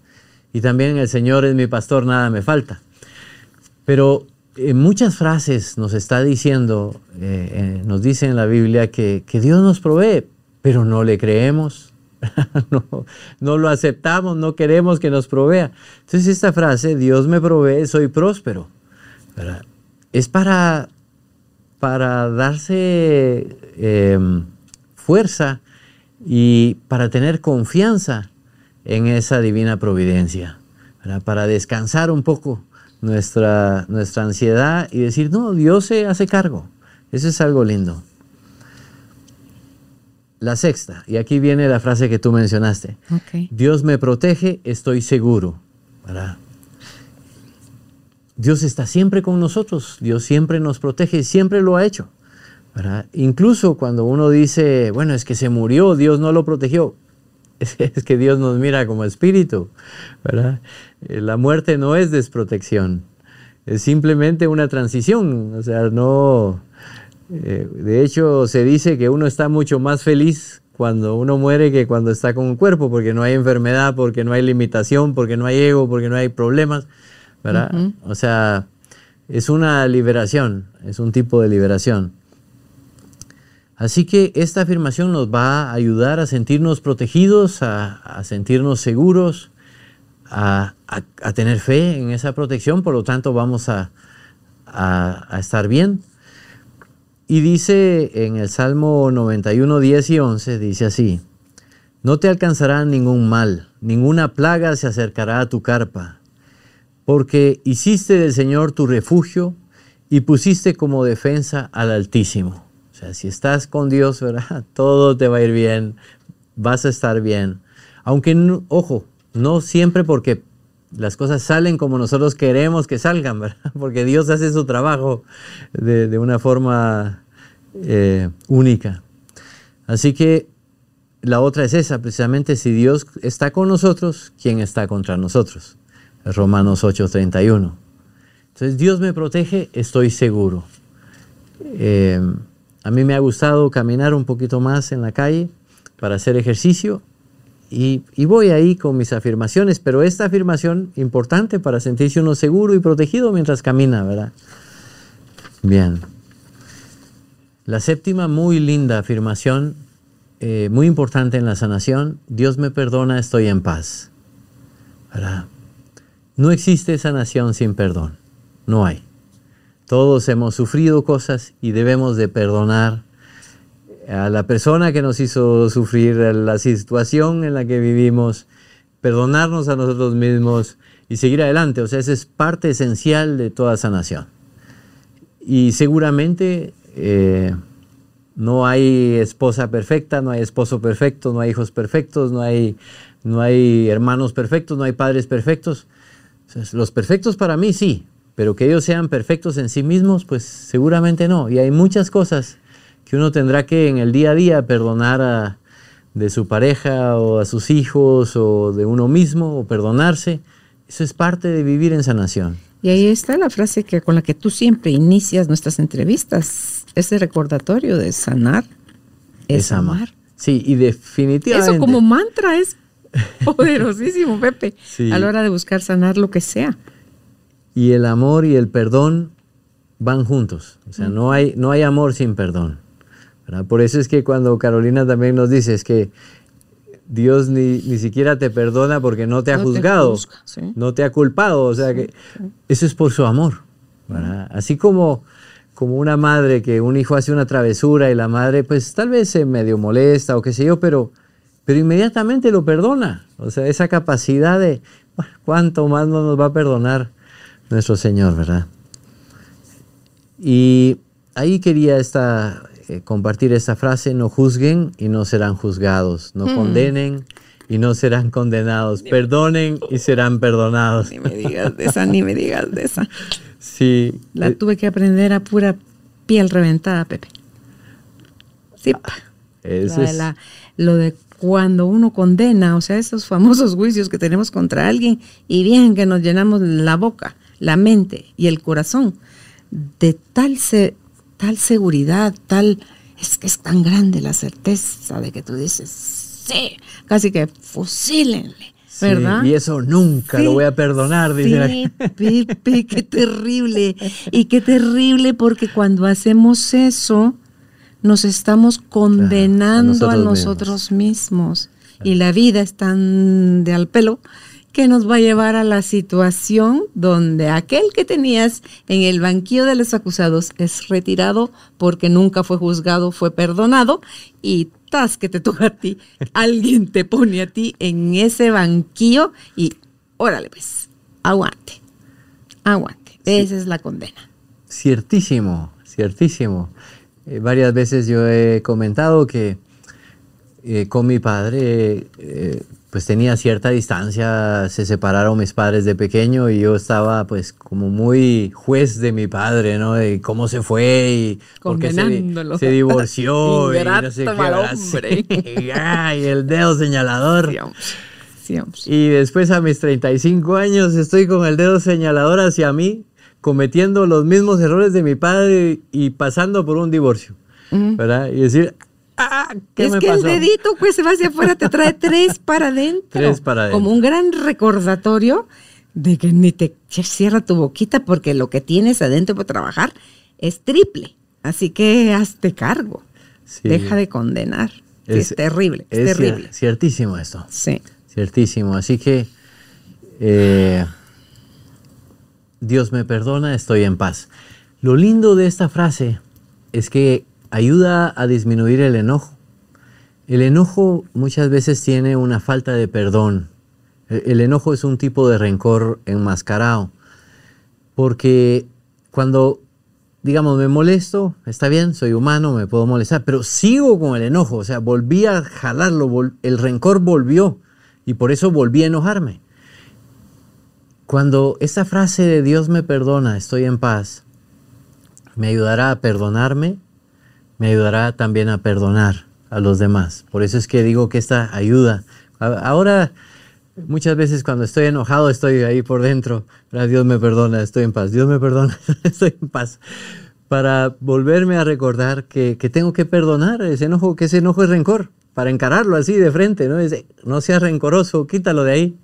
y también el Señor es mi pastor, nada me falta. Pero en muchas frases nos está diciendo, eh, eh, nos dice en la Biblia que, Dios nos provee, pero no le creemos, no, no, lo aceptamos, no queremos que nos provea. Entonces esta frase, Dios me provee, soy próspero, es para, para darse em, fuerza y para tener confianza en esa divina providencia, para descansar un poco nuestra, nuestra ansiedad y decir, no, Dios se hace cargo. Eso es algo lindo. La sexta, y aquí viene la frase que tú mencionaste. Dios me protege, estoy seguro. Dios está siempre con nosotros, Dios siempre nos protege, siempre lo ha hecho. Incluso cuando uno dice, bueno, es que se murió, Dios no lo protegió, es, que Dios nos mira como espíritu. ¿verdad? Eh, la muerte no es desprotección, es simplemente una transición. O sea, no. Eh, de hecho, se dice que uno está mucho más feliz cuando uno muere que cuando está con un cuerpo, porque no hay enfermedad, porque no hay limitación, porque no hay ego, porque no hay problemas. ¿verdad? O sea, es una liberación, es un tipo de liberación. Así que esta afirmación nos va a ayudar a sentirnos protegidos, a, sentirnos seguros, a, tener fe en esa protección, por lo tanto vamos a, estar bien. Y dice en el Salmo 91, 10 y 11, dice así, no te alcanzará ningún mal, ninguna plaga se acercará a tu carpa, porque hiciste del Señor tu refugio y pusiste como defensa al Altísimo. O sea, si estás con Dios, ¿verdad? Todo te va a ir bien, vas a estar bien. Aunque, ojo, no siempre porque las cosas salen como nosotros queremos que salgan, ¿verdad? Porque Dios hace su trabajo de, una forma eh, única. Así que la otra es esa, precisamente si Dios está con nosotros, ¿quién está contra nosotros? Romanos 8:31. Entonces Dios me protege, estoy seguro. Eh, a mí me ha gustado caminar un poquito más en la calle para hacer ejercicio y, voy ahí con mis afirmaciones, pero esta afirmación importante para sentirse uno seguro y protegido mientras camina, ¿verdad? Bien. La séptima, muy linda afirmación, eh, muy importante en la sanación, Dios me perdona, estoy en paz. ¿verdad? No existe sanación sin perdón, no hay. Todos hemos sufrido cosas y debemos de perdonar a la persona que nos hizo sufrir, la situación en la que vivimos, perdonarnos a nosotros mismos y seguir adelante. O sea, esa es parte esencial de toda sanación. Y seguramente eh, no hay esposa perfecta, no hay esposo perfecto, no hay hijos perfectos, no hay, no hay hermanos perfectos, no hay padres perfectos. los perfectos para mí sí, pero que ellos sean perfectos en sí mismos, pues seguramente no. Y hay muchas cosas que uno tendrá que en el día a día perdonar a, de su pareja o a sus hijos o de uno mismo o perdonarse. Eso es parte de vivir en sanación. Y ahí está la frase que con la que tú siempre inicias nuestras entrevistas, ese recordatorio de sanar es, amar. Sí, y definitivamente. Eso como mantra es poderosísimo, Pepe, a la hora de buscar sanar lo que sea y el amor y el perdón van juntos. O sea, no hay, no hay amor sin perdón. Por eso es que cuando Carolina también nos dice es que Dios ni, siquiera te perdona porque no te ha juzgado, no te ha culpado. O sea, que eso es por su amor. Así como, como una madre que un hijo hace una travesura y la madre pues tal vez se medio molesta o qué sé yo, pero, pero inmediatamente lo perdona. O sea, esa capacidad de, ¿cuánto más no nos va a perdonar? nuestro Señor, ¿verdad? Y ahí quería esta, eh, compartir esta frase, no juzguen y no serán juzgados, no hmm. condenen y no serán condenados, perdonen y serán perdonados. Ni me digas de esa, ni me digas de esa. Sí. La eh, tuve que aprender a pura piel reventada, Pepe. Sí. Ah, lo de cuando uno condena, o sea, esos famosos juicios que tenemos contra alguien y bien que nos llenamos la boca la mente y el corazón de tal, tal seguridad, tal, es que es tan grande la certeza de que tú dices, sí, casi que fusílenle. ¿verdad? y eso nunca lo voy a perdonar, dice sí, Pepe, qué terrible. Y qué terrible porque cuando hacemos eso, nos estamos condenando a nosotros, mismos. Y la vida es tan de al pelo que nos va a llevar a la situación donde aquel que tenías en el banquillo de los acusados es retirado porque nunca fue juzgado, fue perdonado y tas que te toca a ti, alguien te pone a ti en ese banquillo y órale pues, aguante, aguante. Esa es la condena. Ciertísimo, ciertísimo. Eh, varias veces yo he comentado que eh, con mi padre eh, pues tenía cierta distancia, se separaron mis padres de pequeño y yo estaba pues como muy juez de mi padre, ¿no? De cómo se fue y por qué se, se, divorció y no sé qué. y el dedo señalador. Y después a mis 35 años estoy con el dedo señalador hacia mí, cometiendo los mismos errores de mi padre y pasando por un divorcio. ¿Verdad? Y decir, Ah, es que el dedito pues se va hacia afuera, te trae tres para adentro. Tres para adentro. Como un gran recordatorio de que ni te cierra tu boquita porque lo que tienes adentro para trabajar es triple. Así que hazte cargo. Deja de condenar. Es, terrible, es, terrible. Ciertísimo esto. Sí. Ciertísimo. Así que eh, Dios me perdona, estoy en paz. Lo lindo de esta frase es que ayuda a disminuir el enojo. El enojo muchas veces tiene una falta de perdón. El enojo es un tipo de rencor enmascarado. Porque cuando, digamos, me molesto, está bien, soy humano, me puedo molestar, pero sigo con el enojo. O sea, volví a jalarlo, el rencor volvió y por eso volví a enojarme. Cuando esta frase de Dios me perdona, estoy en paz, me ayudará a perdonarme me ayudará también a perdonar a los demás. Por eso es que digo que esta ayuda. Ahora, muchas veces cuando estoy enojado, estoy ahí por dentro. Dios me perdona, estoy en paz. Dios me perdona, estoy en paz. Para volverme a recordar que, tengo que perdonar ese enojo, que ese enojo es rencor. Para encararlo así de frente, ¿no? no seas rencoroso, quítalo de ahí.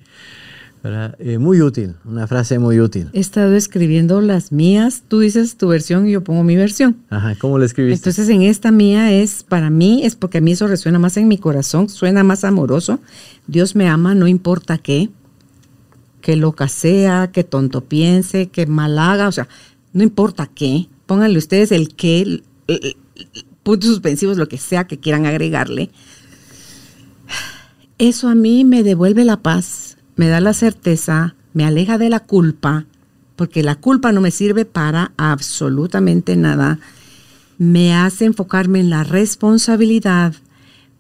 Eh, muy útil, una frase muy útil. He estado escribiendo las mías, tú dices tu versión y yo pongo mi versión. Ajá, ¿cómo la escribiste? Entonces en esta mía es, para mí, es porque a mí eso resuena más en mi corazón, suena más amoroso. Dios me ama, no importa qué, que loca sea, que tonto piense, que mal haga, o sea, no importa qué, pónganle ustedes el qué, puntos suspensivos, lo que sea que quieran agregarle. Eso a mí me devuelve la paz me da la certeza, me aleja de la culpa, porque la culpa no me sirve para absolutamente nada. Me hace enfocarme en la responsabilidad.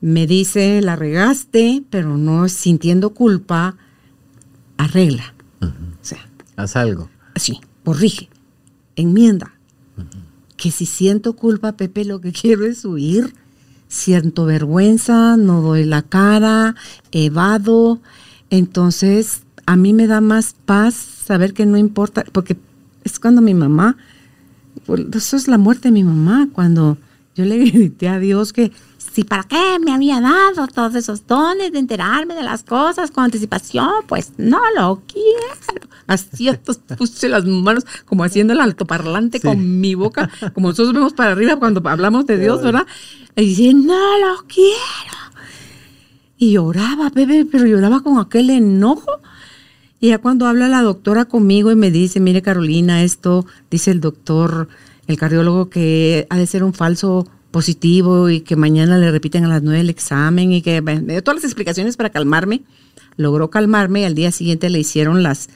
Me dice, la regaste, pero no sintiendo culpa, arregla. O sea, haz algo. Sí, corrige, enmienda. Que si siento culpa, Pepe, lo que quiero es huir. Siento vergüenza, no doy la cara, evado, entonces, a mí me da más paz saber que no importa, porque es cuando mi mamá, pues, eso es la muerte de mi mamá, cuando yo le grité a Dios que si para qué me había dado todos esos dones de enterarme de las cosas con anticipación, pues no lo quiero. Así puse las manos como haciendo el altoparlante con mi boca, como nosotros vemos para arriba cuando hablamos de Dios, ¿verdad? Y dice, no lo quiero. Y lloraba, bebé, pero lloraba con aquel enojo. Y ya cuando habla la doctora conmigo y me dice, mire Carolina, esto, dice el doctor, el cardiólogo, que ha de ser un falso positivo y que mañana le repiten a las nueve el examen y que me dio todas las explicaciones para calmarme. Logró calmarme y al día siguiente le hicieron las,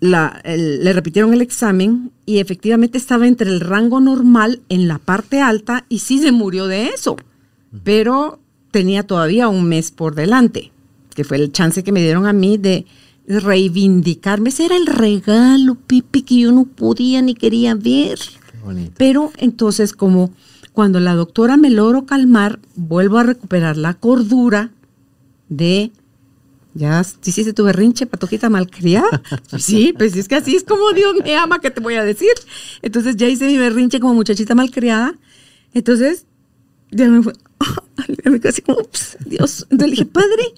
la, le repitieron el examen y efectivamente estaba entre el rango normal en la parte alta y sí se murió de eso. Pero tenía todavía un mes por delante, que fue el chance que me dieron a mí de reivindicarme. Ese era el regalo, Pipi, que yo no podía ni quería ver. Pero entonces, como cuando la doctora me logró calmar, vuelvo a recuperar la cordura de ya hiciste tu berrinche, patojita malcriada. sí, pues es que así es como Dios me ama, ¿qué te voy a decir? Entonces ya hice mi berrinche como muchachita malcriada. Entonces, ya me fue, así como, ups, Dios. Entonces le dije, Padre,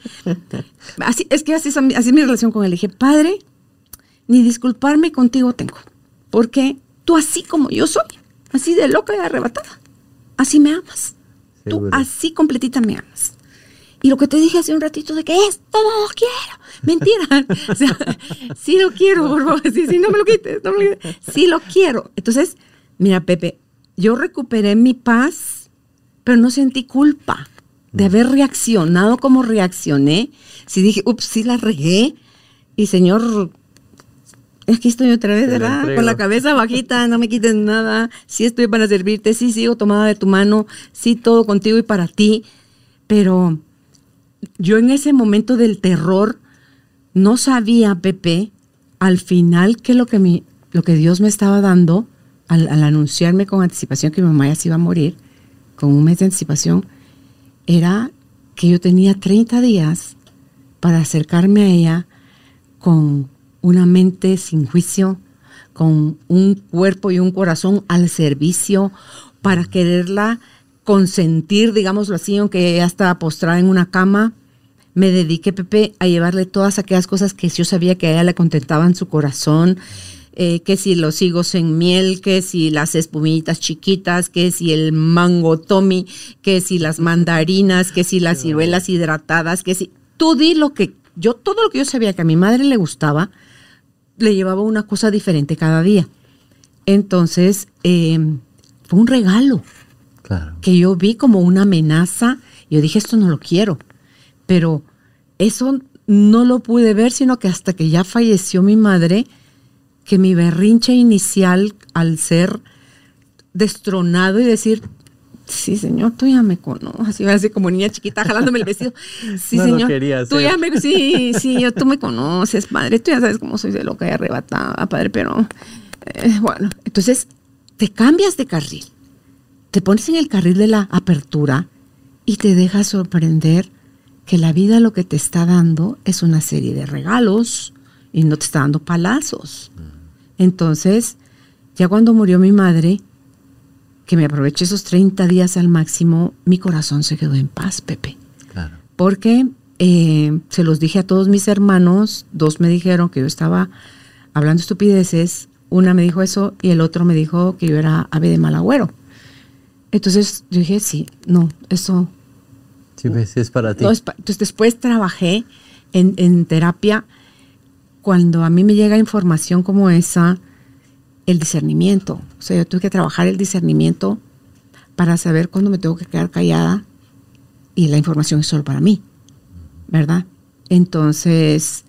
así, es que así, así es mi relación con él. Le dije, Padre, ni disculparme contigo tengo, porque tú así como yo soy, así de loca y arrebatada, así me amas. Tú así completita me amas. Y lo que te dije hace un ratito de que esto no lo quiero, mentira. o sea, sí lo quiero, por favor. Sí, sí, no me lo quites, no me lo quites. Sí lo quiero. Entonces, mira, Pepe, yo recuperé mi paz, pero no sentí culpa de haber reaccionado como reaccioné. Si dije, ups, sí la regué. Y Señor, aquí estoy otra vez, ¿verdad? Con la cabeza bajita, no me quites nada. Sí estoy para servirte, sí sigo tomada de tu mano, sí todo contigo y para ti. Pero yo en ese momento del terror no sabía, Pepe, al final que lo que, mi, lo que Dios me estaba dando, al, anunciarme con anticipación que mi mamá ya se iba a morir, con un mes de anticipación, era que yo tenía 30 días para acercarme a ella con una mente sin juicio, con un cuerpo y un corazón al servicio, para quererla consentir, digámoslo así, aunque ella estaba postrada en una cama, me dediqué, Pepe, a llevarle todas aquellas cosas que yo sabía que a ella le contentaban su corazón, eh, que si los higos en miel, que si las espumitas chiquitas, que si el mango tommy, que si las mandarinas, que si las ciruelas hidratadas, que si... Tú di lo que... Yo, todo lo que yo sabía que a mi madre le gustaba, le llevaba una cosa diferente cada día. Entonces, eh, fue un regalo que yo vi como una amenaza. Yo dije, esto no lo quiero. Pero eso no lo pude ver, sino que hasta que ya falleció mi madre, que mi berrinche inicial al ser destronado y decir, sí, señor, tú ya me conoces, así, como niña chiquita jalándome el vestido. Sí, señor, tú ya me, sí, sí, tú me conoces, padre, tú ya sabes cómo soy de loca y arrebatada, padre, pero eh, bueno, entonces te cambias de carril te pones en el carril de la apertura y te dejas sorprender que la vida lo que te está dando es una serie de regalos y no te está dando palazos. Entonces, ya cuando murió mi madre, que me aproveché esos 30 días al máximo, mi corazón se quedó en paz, Pepe. Claro. Porque eh, se los dije a todos mis hermanos, dos me dijeron que yo estaba hablando estupideces, una me dijo eso y el otro me dijo que yo era ave de mal agüero. Entonces yo dije, sí, no, eso... Sí, ves, es para ti. entonces después trabajé en, terapia. Cuando a mí me llega información como esa, el discernimiento. O sea, yo tuve que trabajar el discernimiento para saber cuándo me tengo que quedar callada y la información es solo para mí, ¿verdad? Entonces,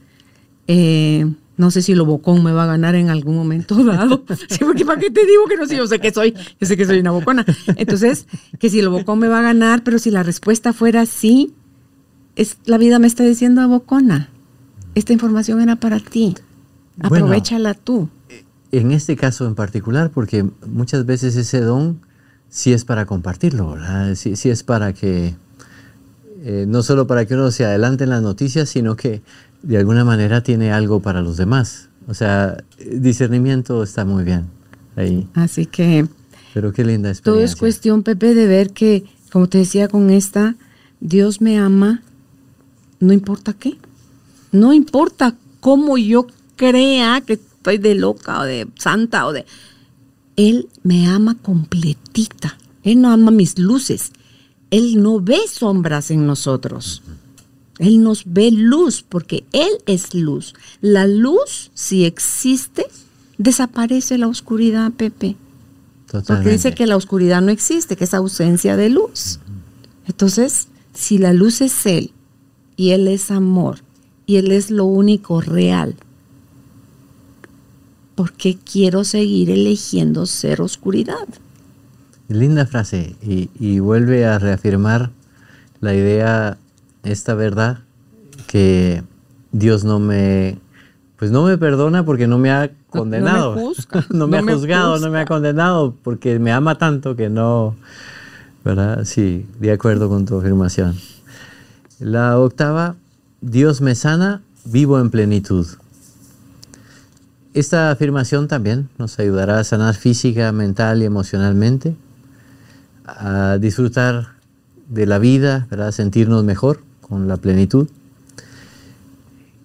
eh, no sé si lo bocón me va a ganar en algún momento dado. Sí, porque ¿para qué te digo que no sé? Yo sé que soy, yo sé que soy una bocona. Entonces, que si lo bocón me va a ganar, pero si la respuesta fuera sí, es, la vida me está diciendo a bocona. Esta información era para ti. Aprovechala tú. En este caso en particular, porque muchas veces ese don sí es para compartirlo, ¿verdad? Sí, es para que, eh, no solo para que uno se adelante en las noticias, sino que de alguna manera tiene algo para los demás. O sea, discernimiento está muy bien ahí. Así que... Pero qué linda experiencia. Todo es cuestión, Pepe, de ver que, como te decía con esta, Dios me ama, no importa qué. No importa cómo yo crea que estoy de loca o de santa o de... Él me ama completita. Él no ama mis luces. Él no ve sombras en nosotros. Él nos ve luz porque Él es luz. La luz, si existe, desaparece la oscuridad, Pepe. Porque dice que la oscuridad no existe, que es ausencia de luz. Entonces, si la luz es Él y Él es amor y Él es lo único real, ¿por qué quiero seguir eligiendo ser oscuridad? Linda frase y, y vuelve a reafirmar la idea esta verdad que Dios no me, pues no me perdona porque no me ha condenado. No, me, ha juzgado, no me ha condenado porque me ama tanto que no, ¿verdad? Sí, de acuerdo con tu afirmación. La octava, Dios me sana, vivo en plenitud. Esta afirmación también nos ayudará a sanar física, mental y emocionalmente, a disfrutar de la vida, ¿verdad? sentirnos mejor con la plenitud.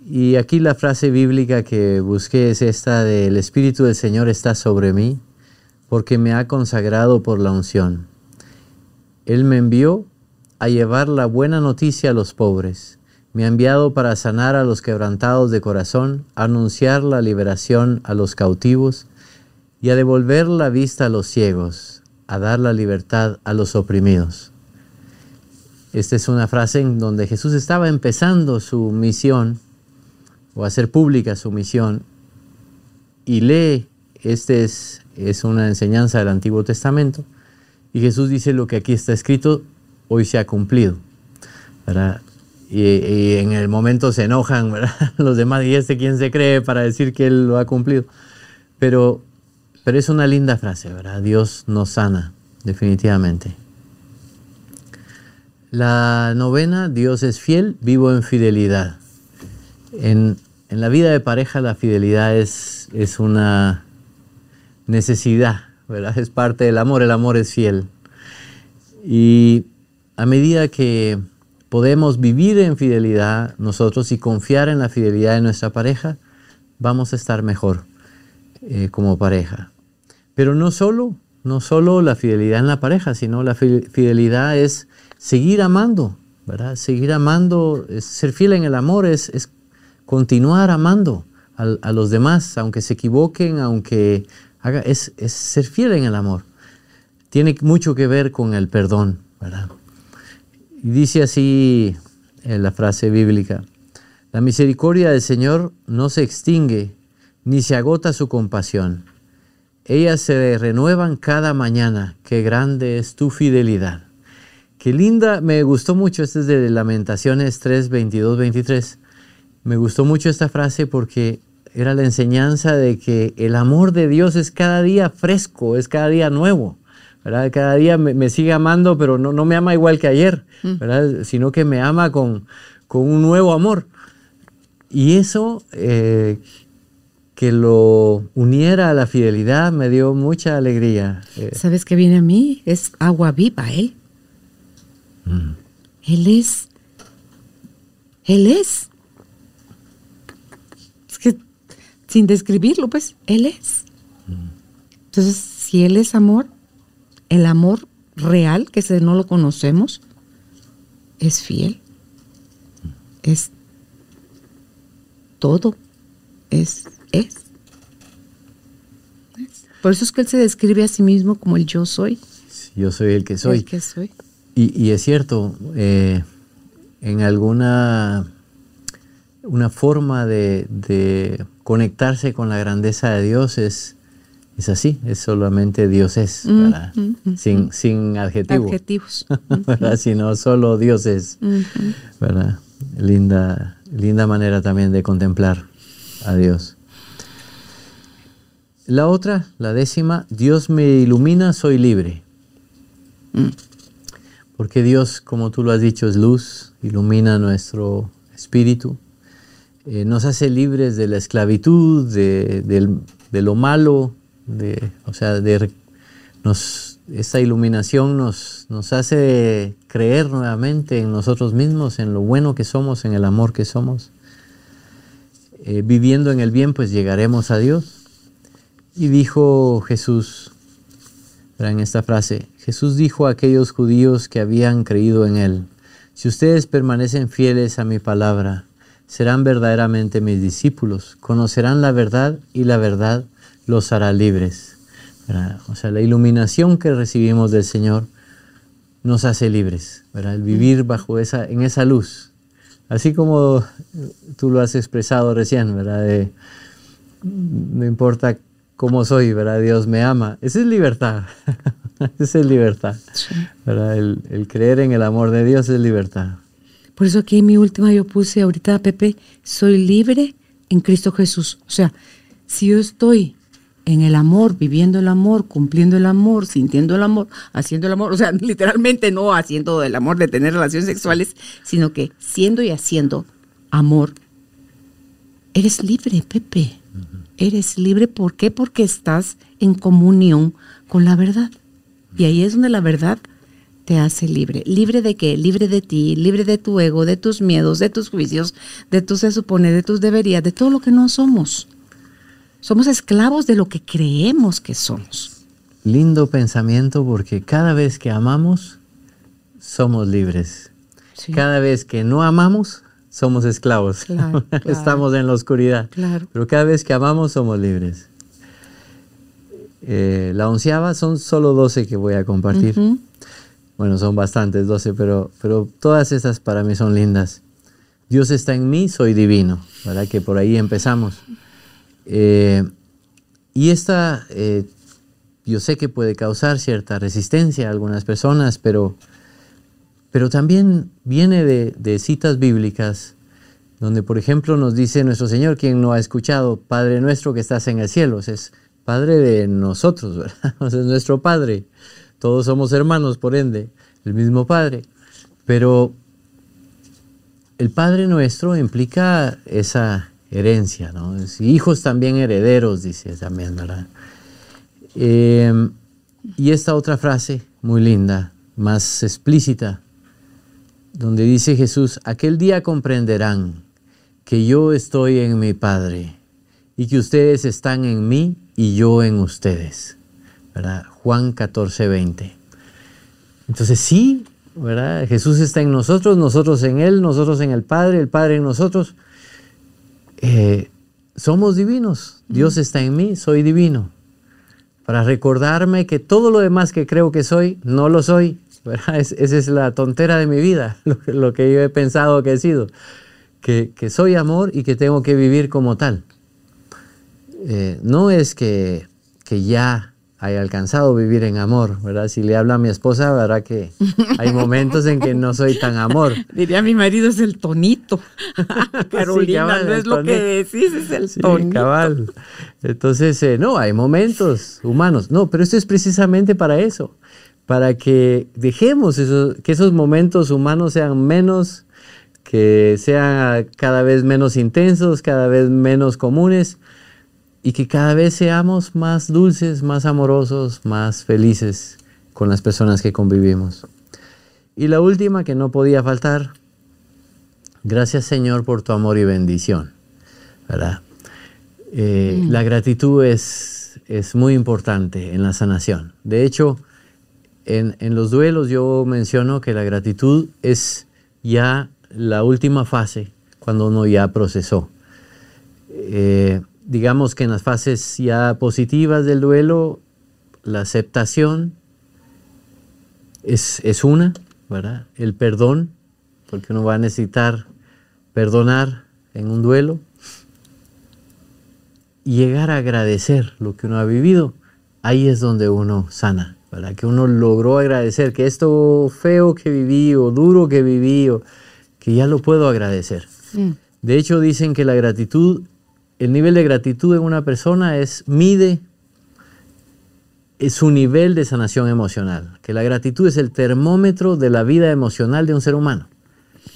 Y aquí la frase bíblica que busqué es esta de el Espíritu del Señor está sobre mí porque me ha consagrado por la unción. Él me envió a llevar la buena noticia a los pobres. Me ha enviado para sanar a los quebrantados de corazón, anunciar la liberación a los cautivos y a devolver la vista a los ciegos, a dar la libertad a los oprimidos. Esta es una frase en donde Jesús estaba empezando su misión o hacer pública su misión y lee, esta es, es una enseñanza del Antiguo Testamento, y Jesús dice lo que aquí está escrito, hoy se ha cumplido. Y, en el momento se enojan los demás, y este quién se cree para decir que Él lo ha cumplido. Pero, pero es una linda frase, ¿verdad? Dios nos sana, definitivamente. La novena, Dios es fiel, vivo en fidelidad. En, en la vida de pareja la fidelidad es, es una necesidad, ¿verdad? Es parte del amor, el amor es fiel. Y a medida que podemos vivir en fidelidad nosotros y confiar en la fidelidad de nuestra pareja, vamos a estar mejor eh, como pareja. Pero no solo, no solo la fidelidad en la pareja, sino la fidelidad es seguir amando, ¿verdad? Seguir amando, ser fiel en el amor es, es continuar amando a, los demás, aunque se equivoquen, aunque haga, es, ser fiel en el amor. Tiene mucho que ver con el perdón, ¿verdad? Dice así en la frase bíblica, la misericordia del Señor no se extingue, ni se agota su compasión. Ellas se renuevan cada mañana. Qué grande es tu fidelidad. Qué linda, me gustó mucho, este es de Lamentaciones 3, 22, 23. Me gustó mucho esta frase porque era la enseñanza de que el amor de Dios es cada día fresco, es cada día nuevo. ¿Verdad? Cada día me, sigue amando, pero no, no, me ama igual que ayer, mm. ¿verdad? sino que me ama con, con un nuevo amor. Y eso eh, que lo uniera a la fidelidad me dio mucha alegría. Eh. ¿Sabes qué viene a mí? Es agua viva, Él. Mm. Él es. Él es sin describirlo, pues, Él es. Entonces, si Él es amor, el amor real, que no lo conocemos, es fiel, es todo, es, es. Por eso es que Él se describe a sí mismo como el yo soy. Yo soy el que soy. El que soy. Y, es cierto, eh, en alguna una forma de, conectarse con la grandeza de Dios es, es así, es solamente Dios es, mm, mm, mm, sin, sin adjetivos, sino solo Dios es. ¿verdad? Linda, linda manera también de contemplar a Dios. La otra, la décima, Dios me ilumina, soy libre. Porque Dios, como tú lo has dicho, es luz, ilumina nuestro espíritu. Eh, nos hace libres de la esclavitud, de, lo malo, o sea, de, nos, esta iluminación nos, nos hace creer nuevamente en nosotros mismos, en lo bueno que somos, en el amor que somos. Eh, viviendo en el bien, pues llegaremos a Dios. Y dijo Jesús, en esta frase, Jesús dijo a aquellos judíos que habían creído en Él, si ustedes permanecen fieles a mi palabra, serán verdaderamente mis discípulos, conocerán la verdad y la verdad los hará libres. O sea, la iluminación que recibimos del Señor nos hace libres, el vivir bajo esa, en esa luz. Así como tú lo has expresado recién, ¿verdad? no importa cómo soy, ¿verdad? Dios me ama. Esa es libertad. Esa es libertad. El, el creer en el amor de Dios es libertad. Por eso aquí en mi última yo puse ahorita, Pepe, soy libre en Cristo Jesús. O sea, si yo estoy en el amor, viviendo el amor, cumpliendo el amor, sintiendo el amor, haciendo el amor, o sea, literalmente no haciendo el amor de tener relaciones sexuales, sino que siendo y haciendo amor, eres libre, Pepe. Eres libre, ¿por qué? Porque estás en comunión con la verdad. Y ahí es donde la verdad te hace libre. ¿Libre de qué? Libre de ti, libre de tu ego, de tus miedos, de tus juicios, de tus se supone, de tus deberías, de todo lo que no somos. Somos esclavos de lo que creemos que somos. Lindo pensamiento porque cada vez que amamos, somos libres. Cada vez que no amamos, somos esclavos. Estamos en la oscuridad. Pero cada vez que amamos, somos libres. Eh, la onceava son solo doce que voy a compartir. Bueno, son bastantes, doce, pero, pero todas estas para mí son lindas. Dios está en mí, soy divino, ¿verdad? Que por ahí empezamos. Eh, y esta, eh, yo sé que puede causar cierta resistencia a algunas personas, pero, pero también viene de, citas bíblicas donde, por ejemplo, nos dice nuestro Señor, quien no ha escuchado, Padre nuestro que estás en el cielo, es Padre de nosotros, es nuestro Padre. Todos somos hermanos, por ende, el mismo Padre. Pero el Padre nuestro implica esa herencia, ¿no? hijos también herederos, dice también, ¿verdad? Em, y esta otra frase, muy linda, más explícita, donde dice Jesús, aquel día comprenderán que yo estoy en mi Padre y que ustedes están en mí y yo en ustedes. ¿verdad? Juan 14, 20. Entonces sí, ¿verdad? Jesús está en nosotros, nosotros en Él, nosotros en el Padre, el Padre en nosotros. Eh, somos divinos. Dios está en mí, soy divino. Para recordarme que todo lo demás que creo que soy, no lo soy. esa es la tontera de mi vida, lo, que yo he pensado que he sido. Que, soy amor y que tengo que vivir como tal. Eh, no es que, que ya haya alcanzado vivir en amor, ¿verdad? Si le habla a mi esposa, verá que hay momentos en que no soy tan amor. Diría mi marido es el tonito. Carolina, no es lo que decís, es el sí, tonito. cabal. Entonces, eh, no, hay momentos humanos. No, pero esto es precisamente para eso, para que dejemos que esos momentos humanos sean menos, que sean cada vez menos intensos, cada vez menos comunes y que cada vez seamos más dulces, más amorosos, más felices con las personas que convivimos. Y la última que no podía faltar, gracias Señor por tu amor y bendición. ¿verdad? Eh, mm. La gratitud es, es muy importante en la sanación. De hecho, en, en, los duelos yo menciono que la gratitud es ya la última fase cuando uno ya procesó. Eh, digamos que en las fases ya positivas del duelo, la aceptación es, una, ¿verdad? El perdón, porque uno va a necesitar perdonar en un duelo. Y llegar a agradecer lo que uno ha vivido, ahí es donde uno sana, ¿verdad? Que uno logró agradecer que esto feo que viví o duro que viví, o, que ya lo puedo agradecer. Mm. De hecho, dicen que la gratitud el nivel de gratitud en una persona es, mide su nivel de sanación emocional, que la gratitud es el termómetro de la vida emocional de un ser humano.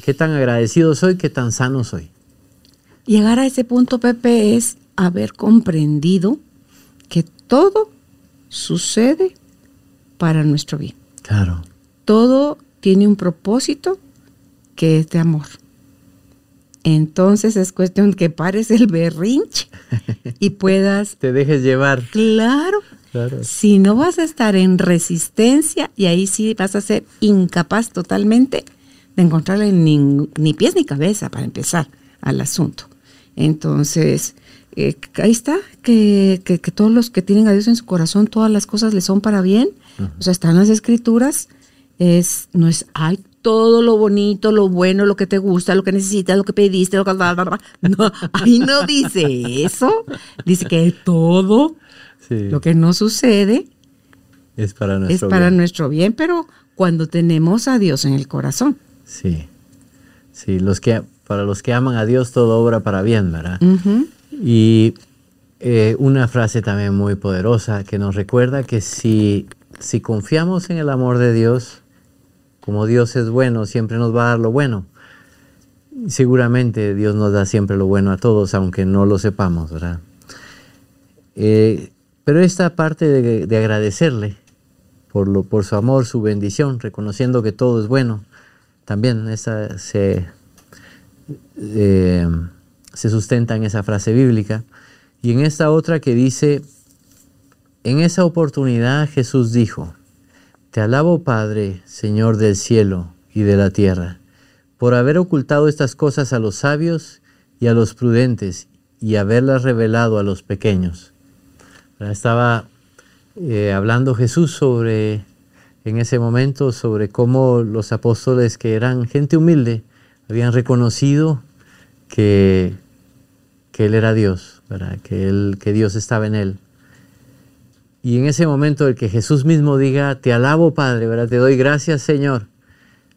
¿Qué tan agradecido soy? ¿Qué tan sano soy? Llegar a ese punto, Pepe, es haber comprendido que todo sucede para nuestro bien. Claro. Todo tiene un propósito que es de amor. Entonces es cuestión que pares el berrinche y puedas... Te dejes llevar. Claro. claro. Si no vas a estar en resistencia y ahí sí vas a ser incapaz totalmente de encontrarle ni, pies ni cabeza para empezar al asunto. Entonces, eh, ahí está, que, todos los que tienen a Dios en su corazón, todas las cosas les son para bien. O sea, están las escrituras. Es, no es, ay, todo lo bonito, lo bueno, lo que te gusta, lo que necesitas, lo que pediste, lo que... No, ahí no dice eso. Dice que todo lo que no sucede es para nuestro es para bien. nuestro bien, pero cuando tenemos a Dios en el corazón. Sí, sí, los que, para los que aman a Dios todo obra para bien, ¿verdad? Y eh, una frase también muy poderosa que nos recuerda que si, si confiamos en el amor de Dios, como Dios es bueno, siempre nos va a dar lo bueno. Seguramente Dios nos da siempre lo bueno a todos, aunque no lo sepamos, ¿verdad? Eh, pero esta parte de, agradecerle por, su amor, su bendición, reconociendo que todo es bueno. También esa eh, se sustenta en esa frase bíblica. Y en esta otra que dice, en esa oportunidad Jesús dijo, Te alabo Padre, Señor del cielo y de la tierra, por haber ocultado estas cosas a los sabios y a los prudentes y haberlas revelado a los pequeños. Estaba eh, hablando Jesús sobre, en ese momento, sobre cómo los apóstoles que eran gente humilde habían reconocido que, Él era Dios, que Dios estaba en Él. Y en ese momento el que Jesús mismo diga, te alabo Padre, ¿verdad? te doy gracias Señor,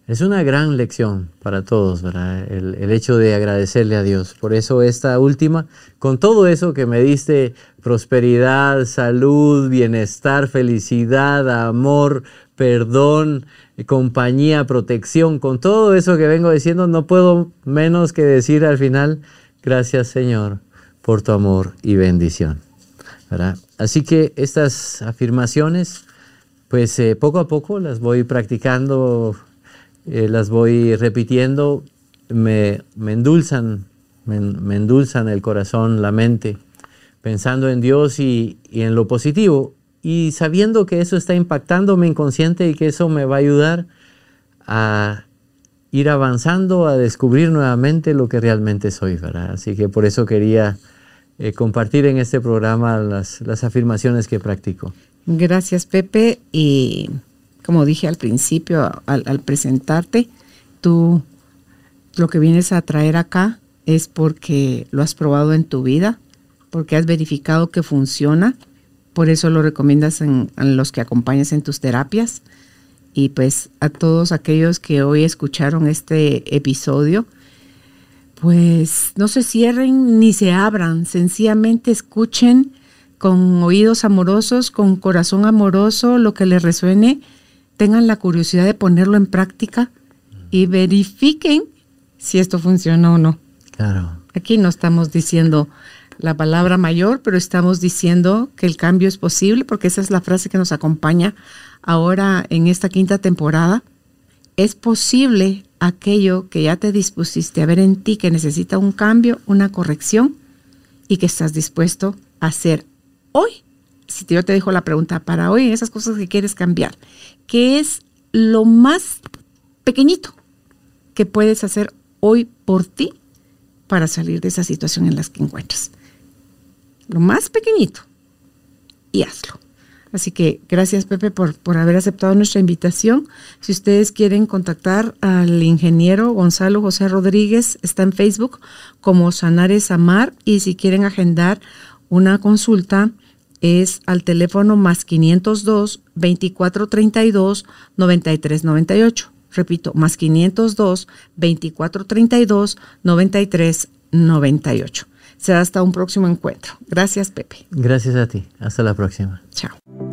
es una gran lección para todos, ¿verdad? El, hecho de agradecerle a Dios. Por eso esta última, con todo eso que me diste, prosperidad, salud, bienestar, felicidad, amor, perdón, compañía, protección, con todo eso que vengo diciendo, no puedo menos que decir al final, gracias Señor por tu amor y bendición. ¿verdad? Así que estas afirmaciones, pues eh, poco a poco las voy practicando eh, las voy repitiendo, me, endulzan, me, endulzan el corazón, la mente, pensando en Dios y, en lo positivo y sabiendo que eso está impactando mi inconsciente y que eso me va a ayudar a ir avanzando, a descubrir nuevamente lo que realmente soy, ¿verdad? Así que por eso quería eh, compartir en este programa las, las afirmaciones que practico. Gracias, Pepe. Y como dije al principio, al, presentarte, tú lo que vienes a traer acá es porque lo has probado en tu vida, porque has verificado que funciona, por eso lo recomiendas en, los que acompañas en tus terapias. Y pues a todos aquellos que hoy escucharon este episodio, pues no se cierren ni se abran, sencillamente escuchen con oídos amorosos, con corazón amoroso, lo que les resuene tengan la curiosidad de ponerlo en práctica y verifiquen si esto funciona o no. Claro. Aquí no estamos diciendo la palabra mayor, pero estamos diciendo que el cambio es posible, porque esa es la frase que nos acompaña ahora en esta quinta temporada. Es posible aquello que ya te dispusiste a ver en ti que necesita un cambio, una corrección y que estás dispuesto a hacer hoy. Si yo te dejo la pregunta para hoy, esas cosas que quieres cambiar, ¿Qué es lo más pequeñito que puedes hacer hoy por ti para salir de esa situación en la que encuentras. Lo más pequeñito y hazlo. Así que gracias Pepe por, por, haber aceptado nuestra invitación. Si ustedes quieren contactar al ingeniero Gonzalo José Rodríguez, está en Facebook como Sanares Amar y si quieren agendar una consulta, es al teléfono más 502 2432 9398. Repito, más 502 2432 9398. Será hasta un próximo encuentro. Gracias, Pepe. Gracias a ti. Hasta la próxima. Chao.